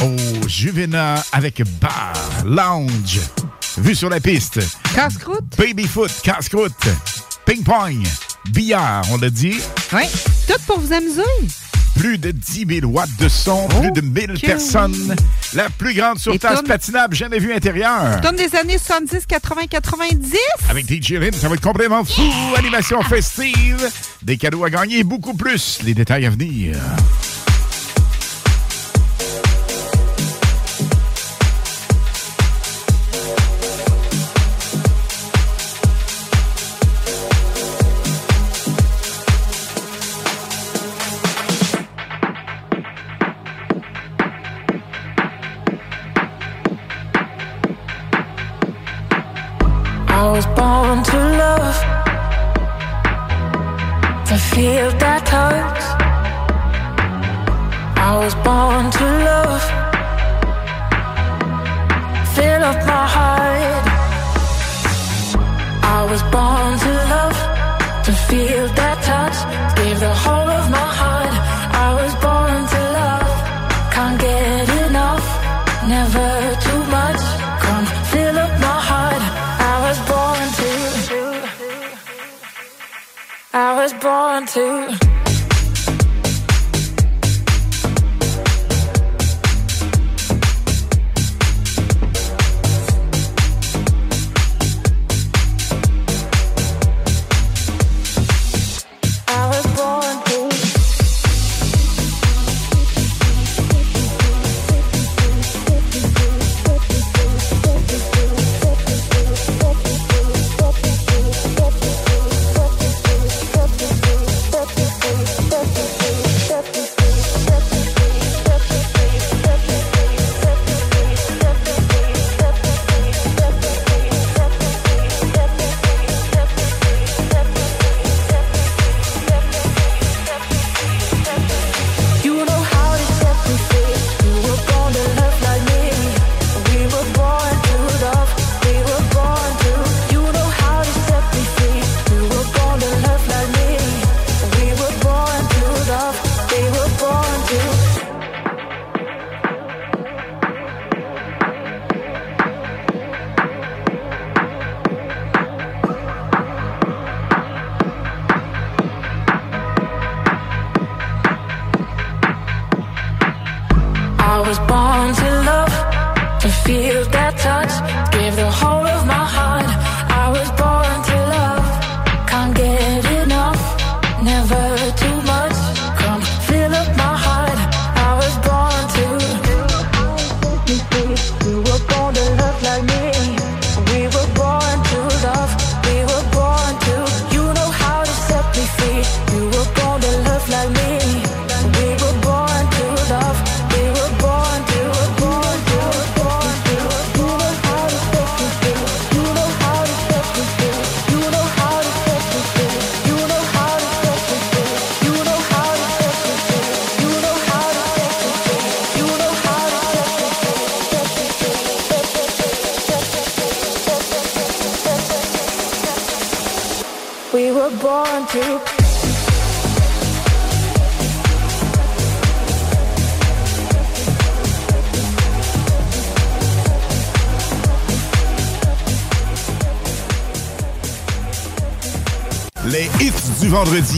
Au Juvena avec bar, lounge, vue sur la piste. Casse-croûte? Babyfoot, casse-croûte, ping-pong, billard, on l'a dit. Oui, tout pour vous amuser? Plus de 10 000 watts de son, plus de 1000 que personnes. La plus grande surface tourne- patinable jamais vue intérieure. Comme des années 70, 80, 90. Avec DJ Lynn, ça va être complètement fou. Animation festive, des cadeaux à gagner et beaucoup plus. Les détails à venir. Was born to love, to feel that touch. I was born to love, fill up my heart. I was born to love, to feel that touch. Give the whole of my heart. I was was born to.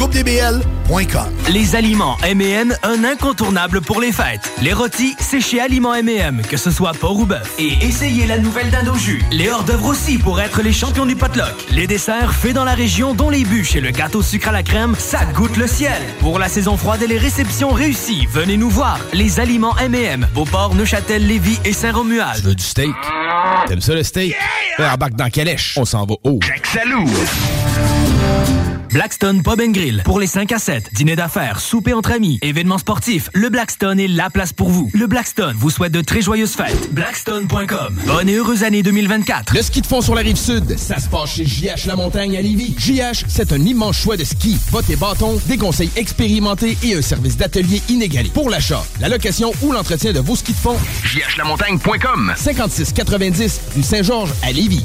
GroupeDBL.com Les aliments M&M, un incontournable pour les fêtes. Les rôtis, c'est chez Aliments M&M, que ce soit porc ou bœuf. Et essayez la nouvelle dinde au jus. Les hors-d'œuvre aussi pour être les champions du potluck. Les desserts faits dans la région, dont les bûches et le gâteau sucre à la crème, ça goûte le ciel. Pour la saison froide et les réceptions réussies, venez nous voir. Les aliments M&M, Beauport, Neuchâtel, Lévis et Saint-Romuald. Tu veux du steak? T'aimes ça le steak? Yeah! Embarque dans Calèche. On s'en va haut. Jacques Salou. Blackstone Pub and Grill. Pour les 5 à 7, dîner d'affaires, souper entre amis, événements sportifs, le Blackstone est la place pour vous. Le Blackstone vous souhaite de très joyeuses fêtes. Blackstone.com. Bonne et heureuse année 2024. Le ski de fond sur la rive sud, ça se passe chez JH La Montagne à Lévis. JH, c'est un immense choix de ski, bottes et bâtons, des conseils expérimentés et un service d'atelier inégalé. Pour l'achat, la location ou l'entretien de vos skis de fond, jhlamontagne.com. 5690 rue Saint-Georges à Lévis.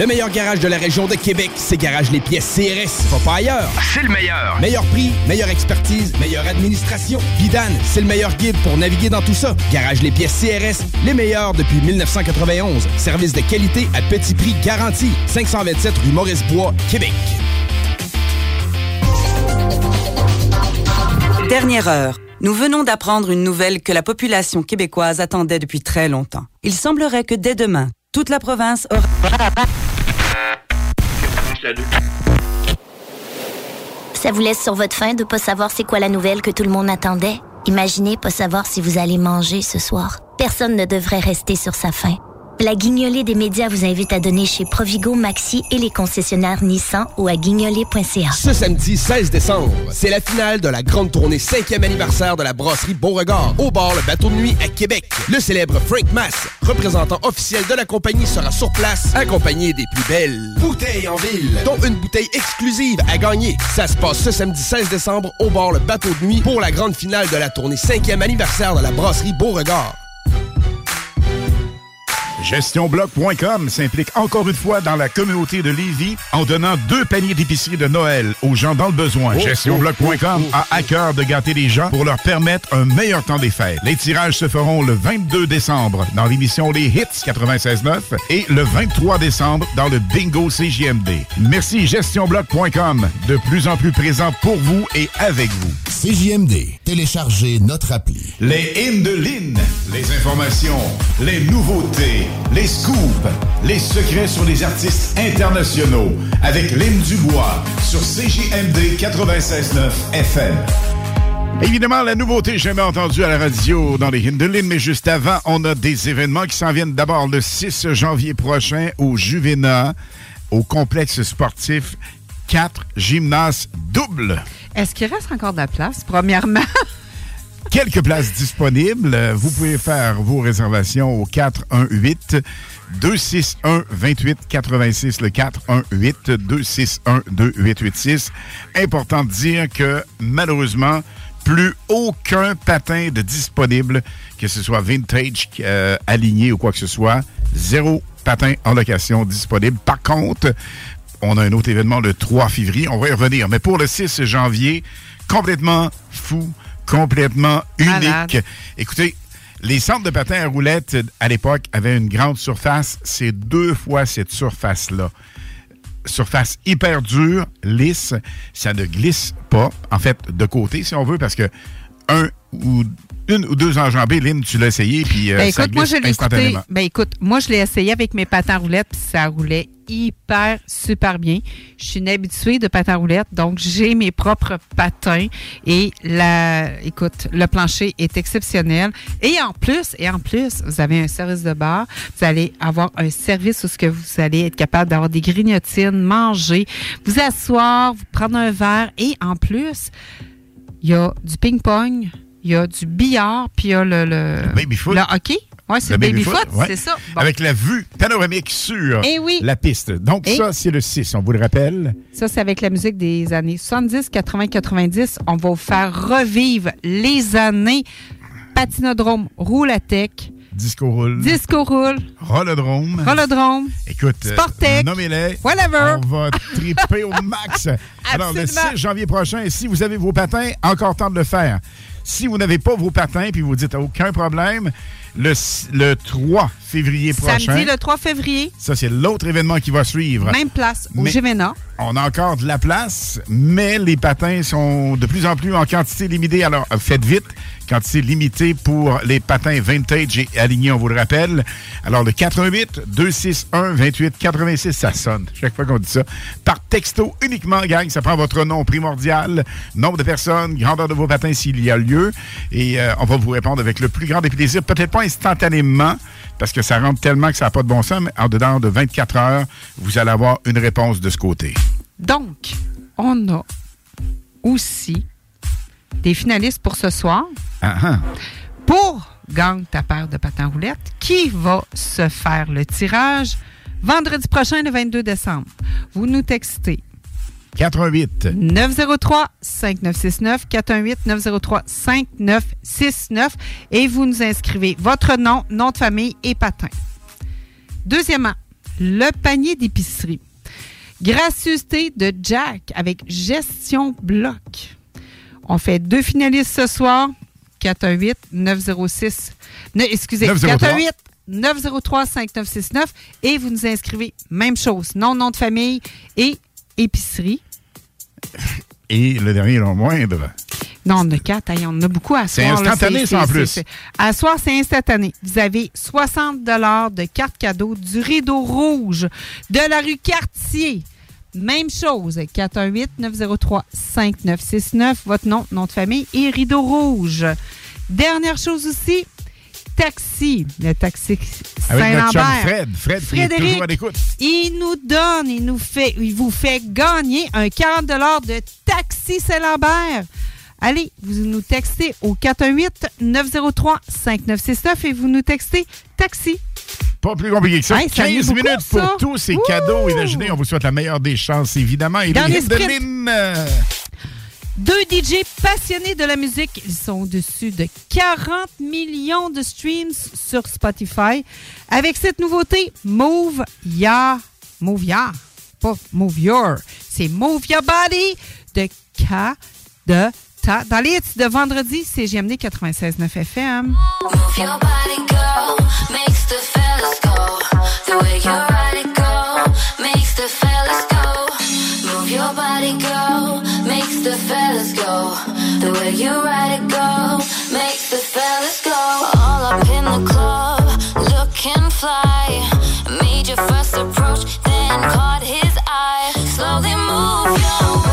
Le meilleur garage de la région de Québec, c'est Garage Les Pièces CRS. Va pas ailleurs. C'est le meilleur. Meilleur prix, meilleure expertise, meilleure administration. Vidane, c'est le meilleur guide pour naviguer dans tout ça. Garage Les Pièces CRS, les meilleurs depuis 1991. Service de qualité à petit prix garanti. 527 rue Maurice-Bois, Québec. Dernière heure. Nous venons d'apprendre une nouvelle que la population québécoise attendait depuis très longtemps. Il semblerait que dès demain, toute la province aura... Ça vous laisse sur votre faim de pas savoir c'est quoi la nouvelle que tout le monde attendait? Imaginez pas savoir si vous allez manger ce soir. Personne ne devrait rester sur sa faim. La guignolée des médias vous invite à donner chez Provigo, Maxi et les concessionnaires Nissan ou à guignolée.ca. Ce samedi 16 décembre, c'est la finale de la grande tournée 5e anniversaire de la brasserie Beauregard au bar Le Bateau de Nuit à Québec. Le célèbre Frank Mass, représentant officiel de la compagnie, sera sur place, accompagné des plus belles bouteilles en ville, dont une bouteille exclusive à gagner. Ça se passe ce samedi 16 décembre au bar Le Bateau de Nuit pour la grande finale de la tournée 5e anniversaire de la brasserie Beauregard. GestionBloc.com s'implique encore une fois dans la communauté de Lévis en donnant deux paniers d'épicerie de Noël aux gens dans le besoin. Oh, GestionBloc.com a à cœur de gâter les gens pour leur permettre un meilleur temps des fêtes. Les tirages se feront le 22 décembre dans l'émission Les Hits 96.9 et le 23 décembre dans le Bingo CJMD. Merci GestionBloc.com, de plus en plus présent pour vous et avec vous. CJMD, téléchargez notre appli. Les hymnes de Lynn, les informations, les nouveautés, les scoops, les secrets sur les artistes internationaux avec Lynn Dubois sur CJMD 96.9 FM. Évidemment, la nouveauté jamais entendue à la radio dans les hymnes de Lynn, mais juste avant, on a des événements qui s'en viennent d'abord le 6 janvier prochain au Juvena, au complexe sportif 4 gymnases doubles. Est-ce qu'il reste encore de la place, premièrement? Quelques places disponibles. Vous pouvez faire vos réservations au 418 261 28 86 le 418 261 2886. Important de dire que malheureusement, plus aucun patin de disponible, que ce soit vintage, euh, aligné ou quoi que ce soit. Zéro patin en location disponible. Par contre, on a un autre événement le 3 février. On va y revenir. Mais pour le 6 janvier, complètement fou, complètement unique. Malade. Écoutez, les centres de patins à roulettes, à l'époque, avaient une grande surface. C'est deux fois cette surface-là. Surface hyper dure, lisse. Ça ne glisse pas, en fait, de côté, si on veut, parce que un ou une ou deux enjambées, Lynn, tu l'as essayé, puis euh, Ben, ça écoute, moi, je glisse l'ai écouté. instantanément. Ben, écoute, moi, je l'ai essayé avec mes patins roulettes, puis ça roulait hyper, super bien. Je suis une habituée de patins roulettes, donc j'ai mes propres patins et la, écoute, le plancher est exceptionnel. Et en plus, et en plus, vous avez un service de bar. Vous allez avoir un service où ce que vous allez être capable d'avoir des grignotines, manger, vous asseoir, vous prendre un verre et en plus, il y a du ping-pong, il y a du billard, puis il y a le, le, baby-foot. le hockey. Oui, c'est le baby-foot, ouais. c'est ça. Bon. Avec la vue panoramique sur Eh oui. la piste. Donc, Et- ça, c'est le 6, on vous le rappelle. Ça, c'est avec la musique des années 70, 80, 90. On va vous faire revivre les années patinodrome, roulatec, Disco roule. disco roule, Rolodrome. rolodrome. Écoute, euh, Sportec. nommez-les. Whatever. On va triper au max. Alors, le Absolument. 6 janvier prochain, si vous avez vos patins, encore temps de le faire. Si vous n'avez pas vos patins puis vous dites aucun problème, le, s- le 3 février prochain, Samedi, le 3 février, ça, c'est l'autre événement qui va suivre. même place au Mais- Gévena. On a encore de la place, mais les patins sont de plus en plus en quantité limitée. Alors, faites vite. Quantité limitée pour les patins vintage et alignés, on vous le rappelle. Alors, le 88 261 28 86, ça sonne chaque fois qu'on dit ça. Par texto uniquement, gang. Ça prend votre nom primordial, nombre de personnes, grandeur de vos patins s'il y a lieu. Et euh, on va vous répondre avec le plus grand des. Peut-être pas instantanément, parce que ça rentre tellement que ça n'a pas de bon sens, mais en dedans de 24 heures, vous allez avoir une réponse de ce côté. Donc, on a aussi des finalistes pour ce soir. Ah, ah. Pour Gagne ta paire de patins roulettes, qui va se faire le tirage vendredi prochain, le 22 décembre? Vous nous textez 88 903 5969 418 903 5969 et vous nous inscrivez votre nom, nom de famille et patin. Deuxièmement, le panier d'épicerie. Gracieuseté de Jack avec gestion bloc. On fait deux finalistes ce soir. 418 906 ne, excusez 903. 418 903 5969 et vous nous inscrivez même chose, nom, nom de famille et épicerie. Et le dernier, non moindre. Non, on en a quatre. Hey, on en a beaucoup à C'est soir. là. instantané, ça, en c'est- plus. c'est- À soir, c'est instantané. Vous avez 60 de cartes cadeaux du rideau rouge de la rue Cartier. Même chose, 418-903-5969, votre nom, nom de famille et rideau rouge. Dernière chose aussi, taxi, le taxi Avec notre chum Saint-Lambert. Fred. Fred, qui est Frédéric, toujours à l'écoute. il nous donne, il nous fait, il vous fait gagner un 40 de taxi Saint-Lambert. Allez, vous nous textez au 418-903-5969 et vous nous textez taxi. Pas plus compliqué que ça. Hey, ça en est 15 beaucoup, minutes ça. pour tous ces cadeaux. Imaginez, on vous souhaite la meilleure des chances, évidemment. Et Dernier les Deux DJ passionnés de la musique. Ils sont au-dessus de 40 millions de streams sur Spotify. Avec cette nouveauté, Move Ya. Move Ya. Pas Move Your. C'est Move Your Body de K. De Ta. Dans les hits de vendredi, c'est GMD 96.9 FM. Move your body, girl, makes approach, then caught his eye. Slowly move your way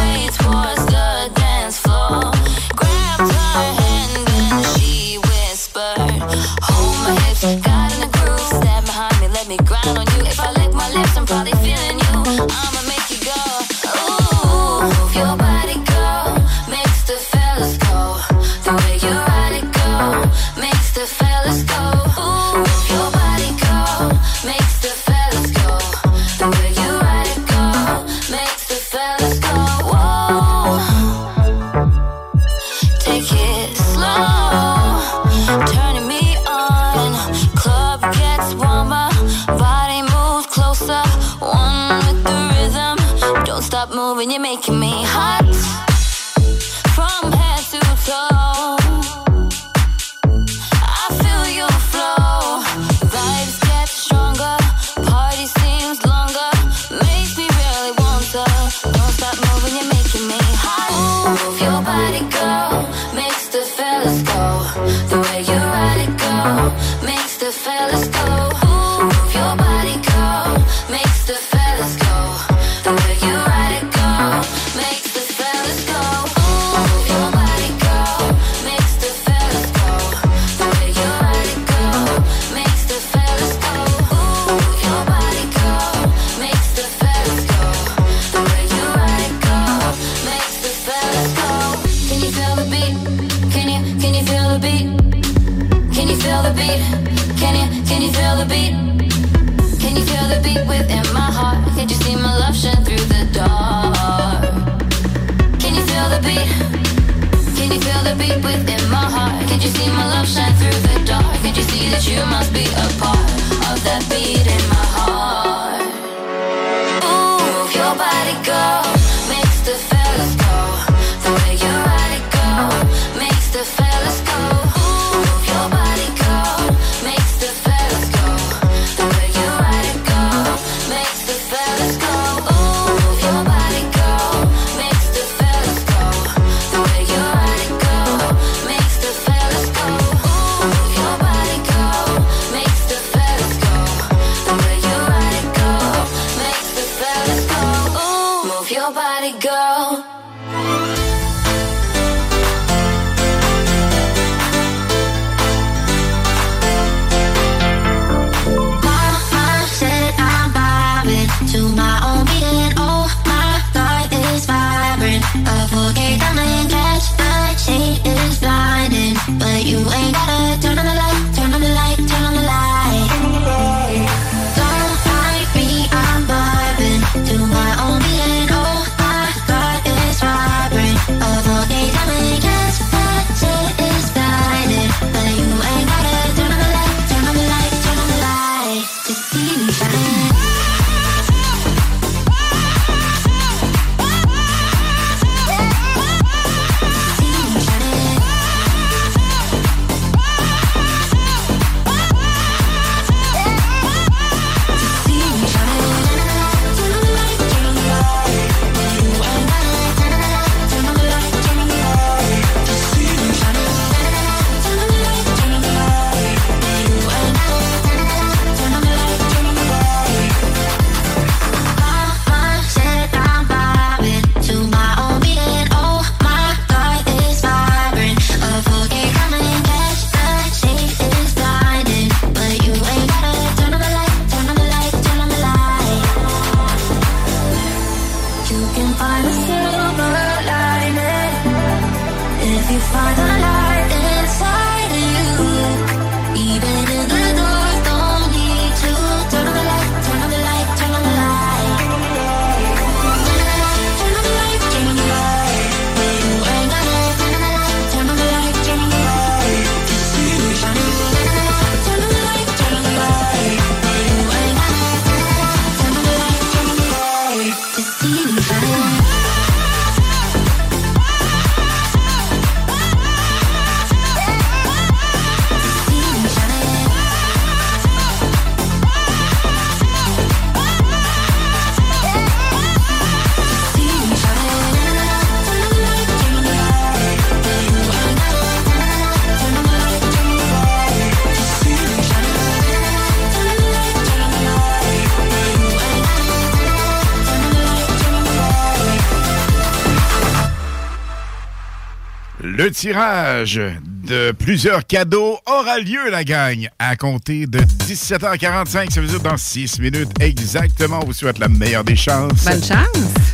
tirage de plusieurs cadeaux aura lieu, la gang, à compter de 17h45. Ça veut dire dans 6 minutes exactement. On vous souhaite la meilleure des chances. Bonne chance.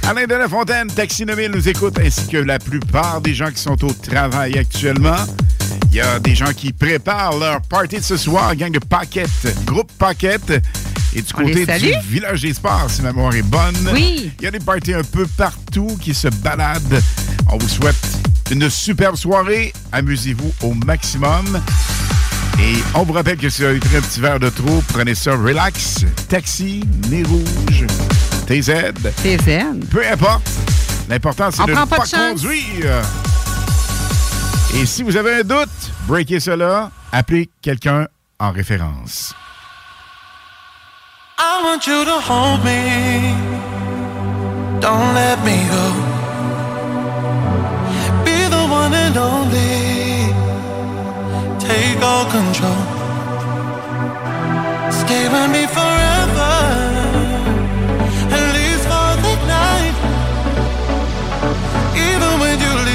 Alain de la Fontaine, Taxi 9000 nous écoute, ainsi que la plupart des gens qui sont au travail actuellement. Il y a des gens qui préparent leur party de ce soir, gang de Paquette, groupe Paquette. Et du côté du village des sports, si ma mémoire est bonne. Oui. Il y a des parties un peu partout qui se baladent. On vous souhaite une superbe soirée. Amusez-vous au maximum. Et on vous rappelle que si vous avez pris un petit verre de trop, prenez ça relax. Taxi, nez rouge, TZ. TZ. Peu importe. L'important, c'est de ne pas pas de chance. conduire. Et si vous avez un doute, breakez cela. Appelez quelqu'un en référence. I want you to hold me. Don't let me go. And only. Take all control. Stay with me forever. At least for the night. Even when you leave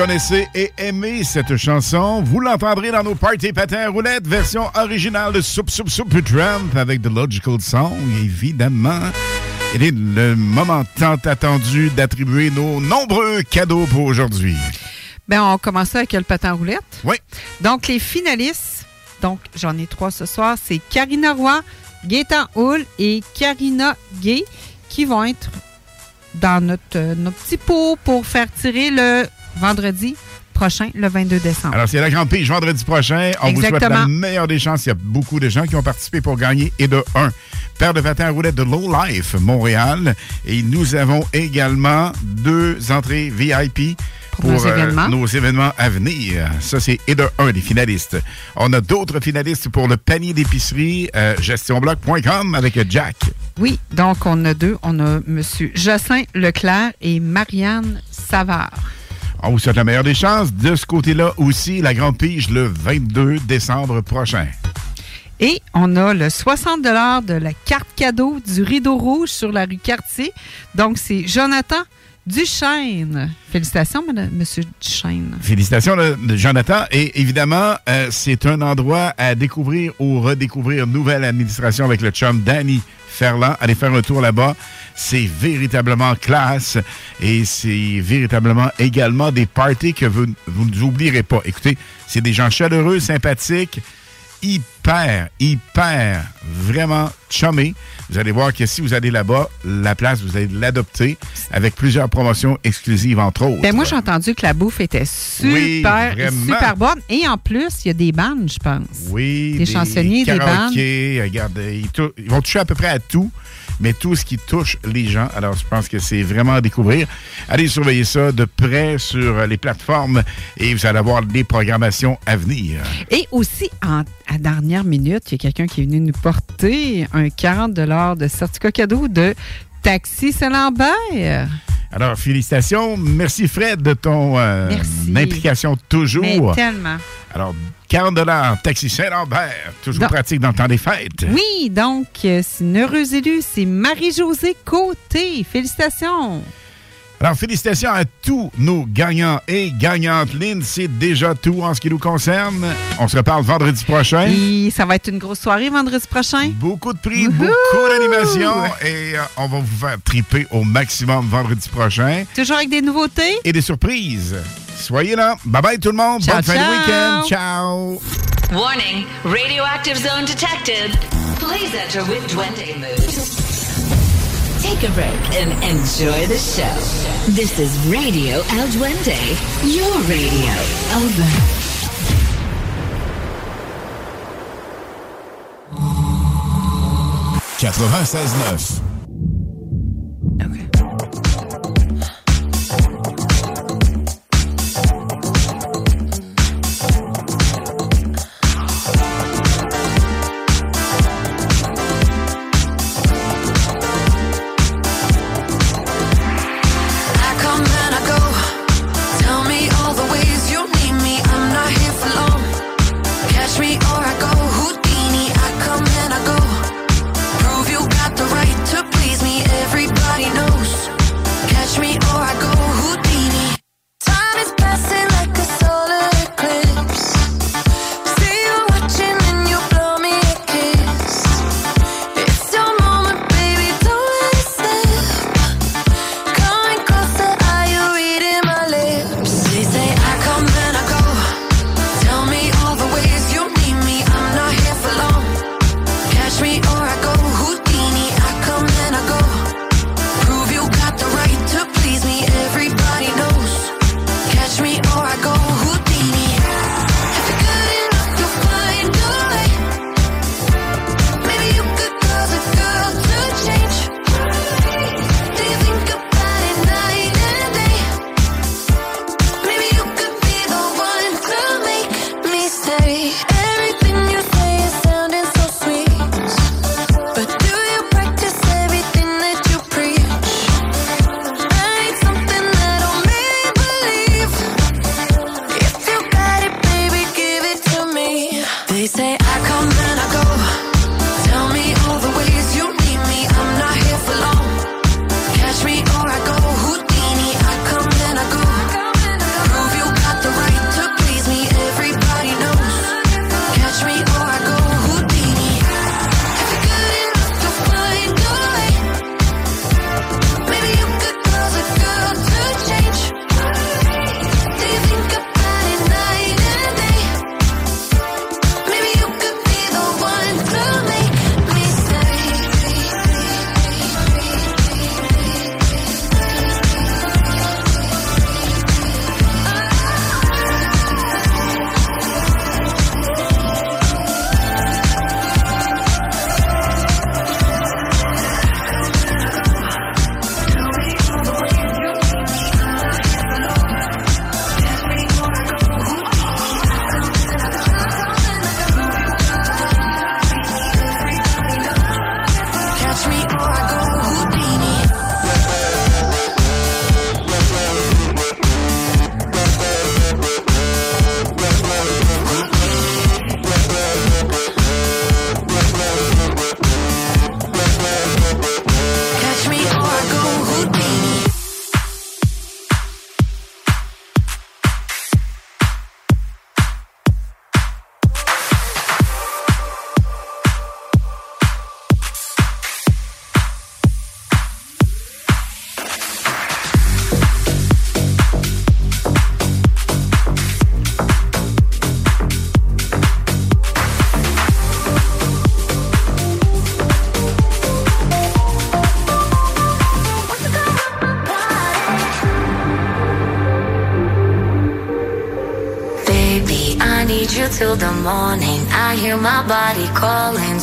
Reconnaissez et aimez cette chanson, vous l'entendrez dans nos parties patins à roulettes, version originale de Soup Soup Soup Tramp avec The Logical Song, évidemment. Il est le moment tant attendu d'attribuer nos nombreux cadeaux pour aujourd'hui. Ben, on commence avec le patin à roulette. Oui. Donc, les finalistes, donc j'en ai trois ce soir, c'est Karina Roy, Gaétan Hull et Karina Gay qui vont être dans notre, euh, notre petit pot pour faire tirer le vendredi prochain, le 22 décembre. Alors, c'est la grande pige vendredi prochain. On vous souhaite la meilleure des chances. Il y a beaucoup de gens qui ont participé pour gagner. Et de 1, paire de patins à roulettes de Low Life Montréal. Et nous avons également deux entrées VIP Pour nos événements. nos événements à venir. Ça, c'est et de 1 des finalistes. On a d'autres finalistes pour le panier d'épicerie euh, gestionbloc.com avec Jack. Oui, donc on a deux. On a M. Jocelyn Leclerc et Marianne Savard. On vous souhaite la meilleure des chances. De ce côté-là aussi, la grande pige le 22 décembre prochain. Et on a le 60 de la carte cadeau du Rideau Rouge sur la rue Cartier. Donc, c'est Jonathan Duchesne. Félicitations, monsieur Duchesne. Félicitations, Jonathan. Et évidemment, euh, c'est un endroit à découvrir ou redécouvrir. Nouvelle administration avec le chum Danny Ferland. Allez faire un tour là-bas. C'est véritablement classe et c'est véritablement également des parties que vous, vous n'oublierez pas. Écoutez, c'est des gens chaleureux, sympathiques, hyper, hyper, vraiment chummés. Vous allez voir que si vous allez là-bas, la place, vous allez l'adopter avec plusieurs promotions exclusives, entre autres. Ben moi, j'ai entendu que la bouffe était super, super bonne. Et en plus, il y a des bandes, je pense. Oui, Des chansonniers, des karaokés, regarde, ils, ils vont toucher à peu près à tout, mais tout ce qui touche les gens. Alors, je pense que c'est vraiment à découvrir. Allez surveiller ça de près sur les plateformes et vous allez avoir des programmations à venir. Et aussi, en, à dernière minute, il y a quelqu'un qui est venu nous porter un 40 de certificat cadeau de Taxi Saint-Lambert. Alors, félicitations. Merci, Fred, de ton euh, Merci. implication toujours. Mais tellement. Alors, 40 Taxi Saint-Lambert, toujours pratique dans le temps des fêtes. Oui, donc, euh, c'est une heureuse élue, c'est Marie-Josée Côté. Félicitations. Alors, félicitations à tous nos gagnants et gagnantes. Lynn, c'est déjà tout en ce qui nous concerne. On se reparle vendredi prochain. Et ça va être une grosse soirée vendredi prochain. Beaucoup de prix, beaucoup d'animations et euh, on va vous faire triper au maximum vendredi prochain. Toujours avec des nouveautés. Et des surprises. Soyez là. Bye bye tout le monde. Ciao, Bonne fin de ciao. week-end. Ciao. Warning, radioactive zone detected. Please enter with Duende mood. Take a break and enjoy the show. This is Radio El Duende, your radio. Over. 96.9.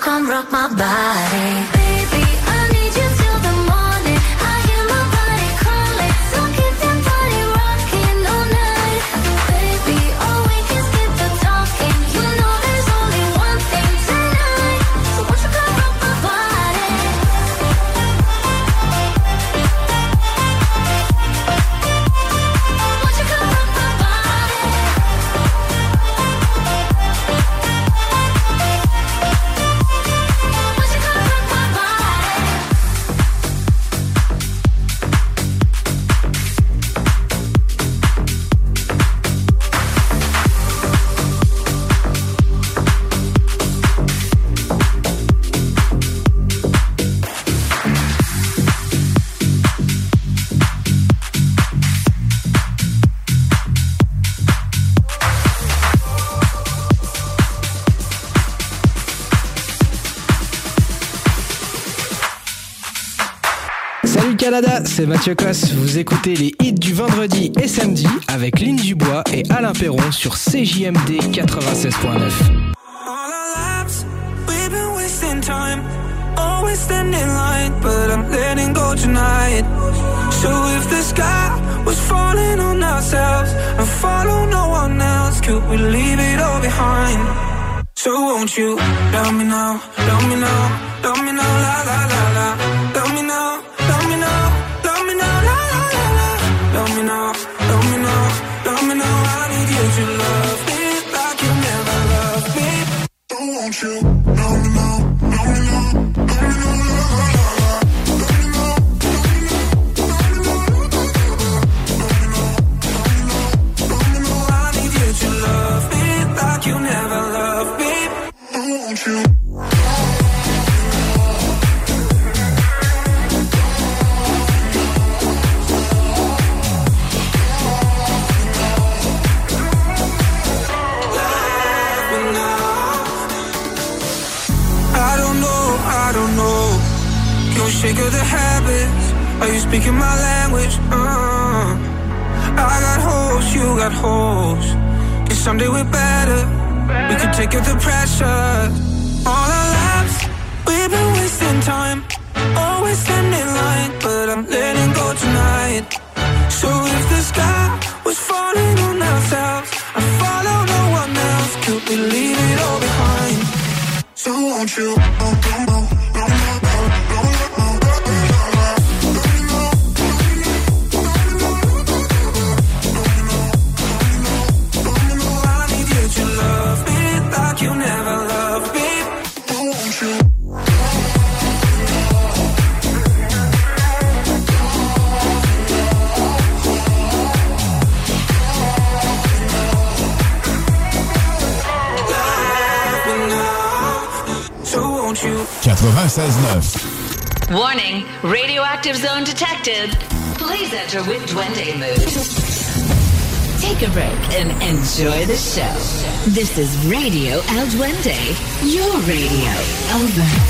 Come rock my body? Baby, Canada, c'est Mathieu Cosse. Vous écoutez les hits du vendredi et samedi avec Lynn Dubois et Alain Perron sur CJMD 96.9. We've been wasting time, always standing in line, but I'm letting go tonight. So if the sky was falling on ourselves and follow no one else, could we leave it all behind? So won't you love me now, love me now, love me now, la la la la, This is Radio El Duende, your radio. Over.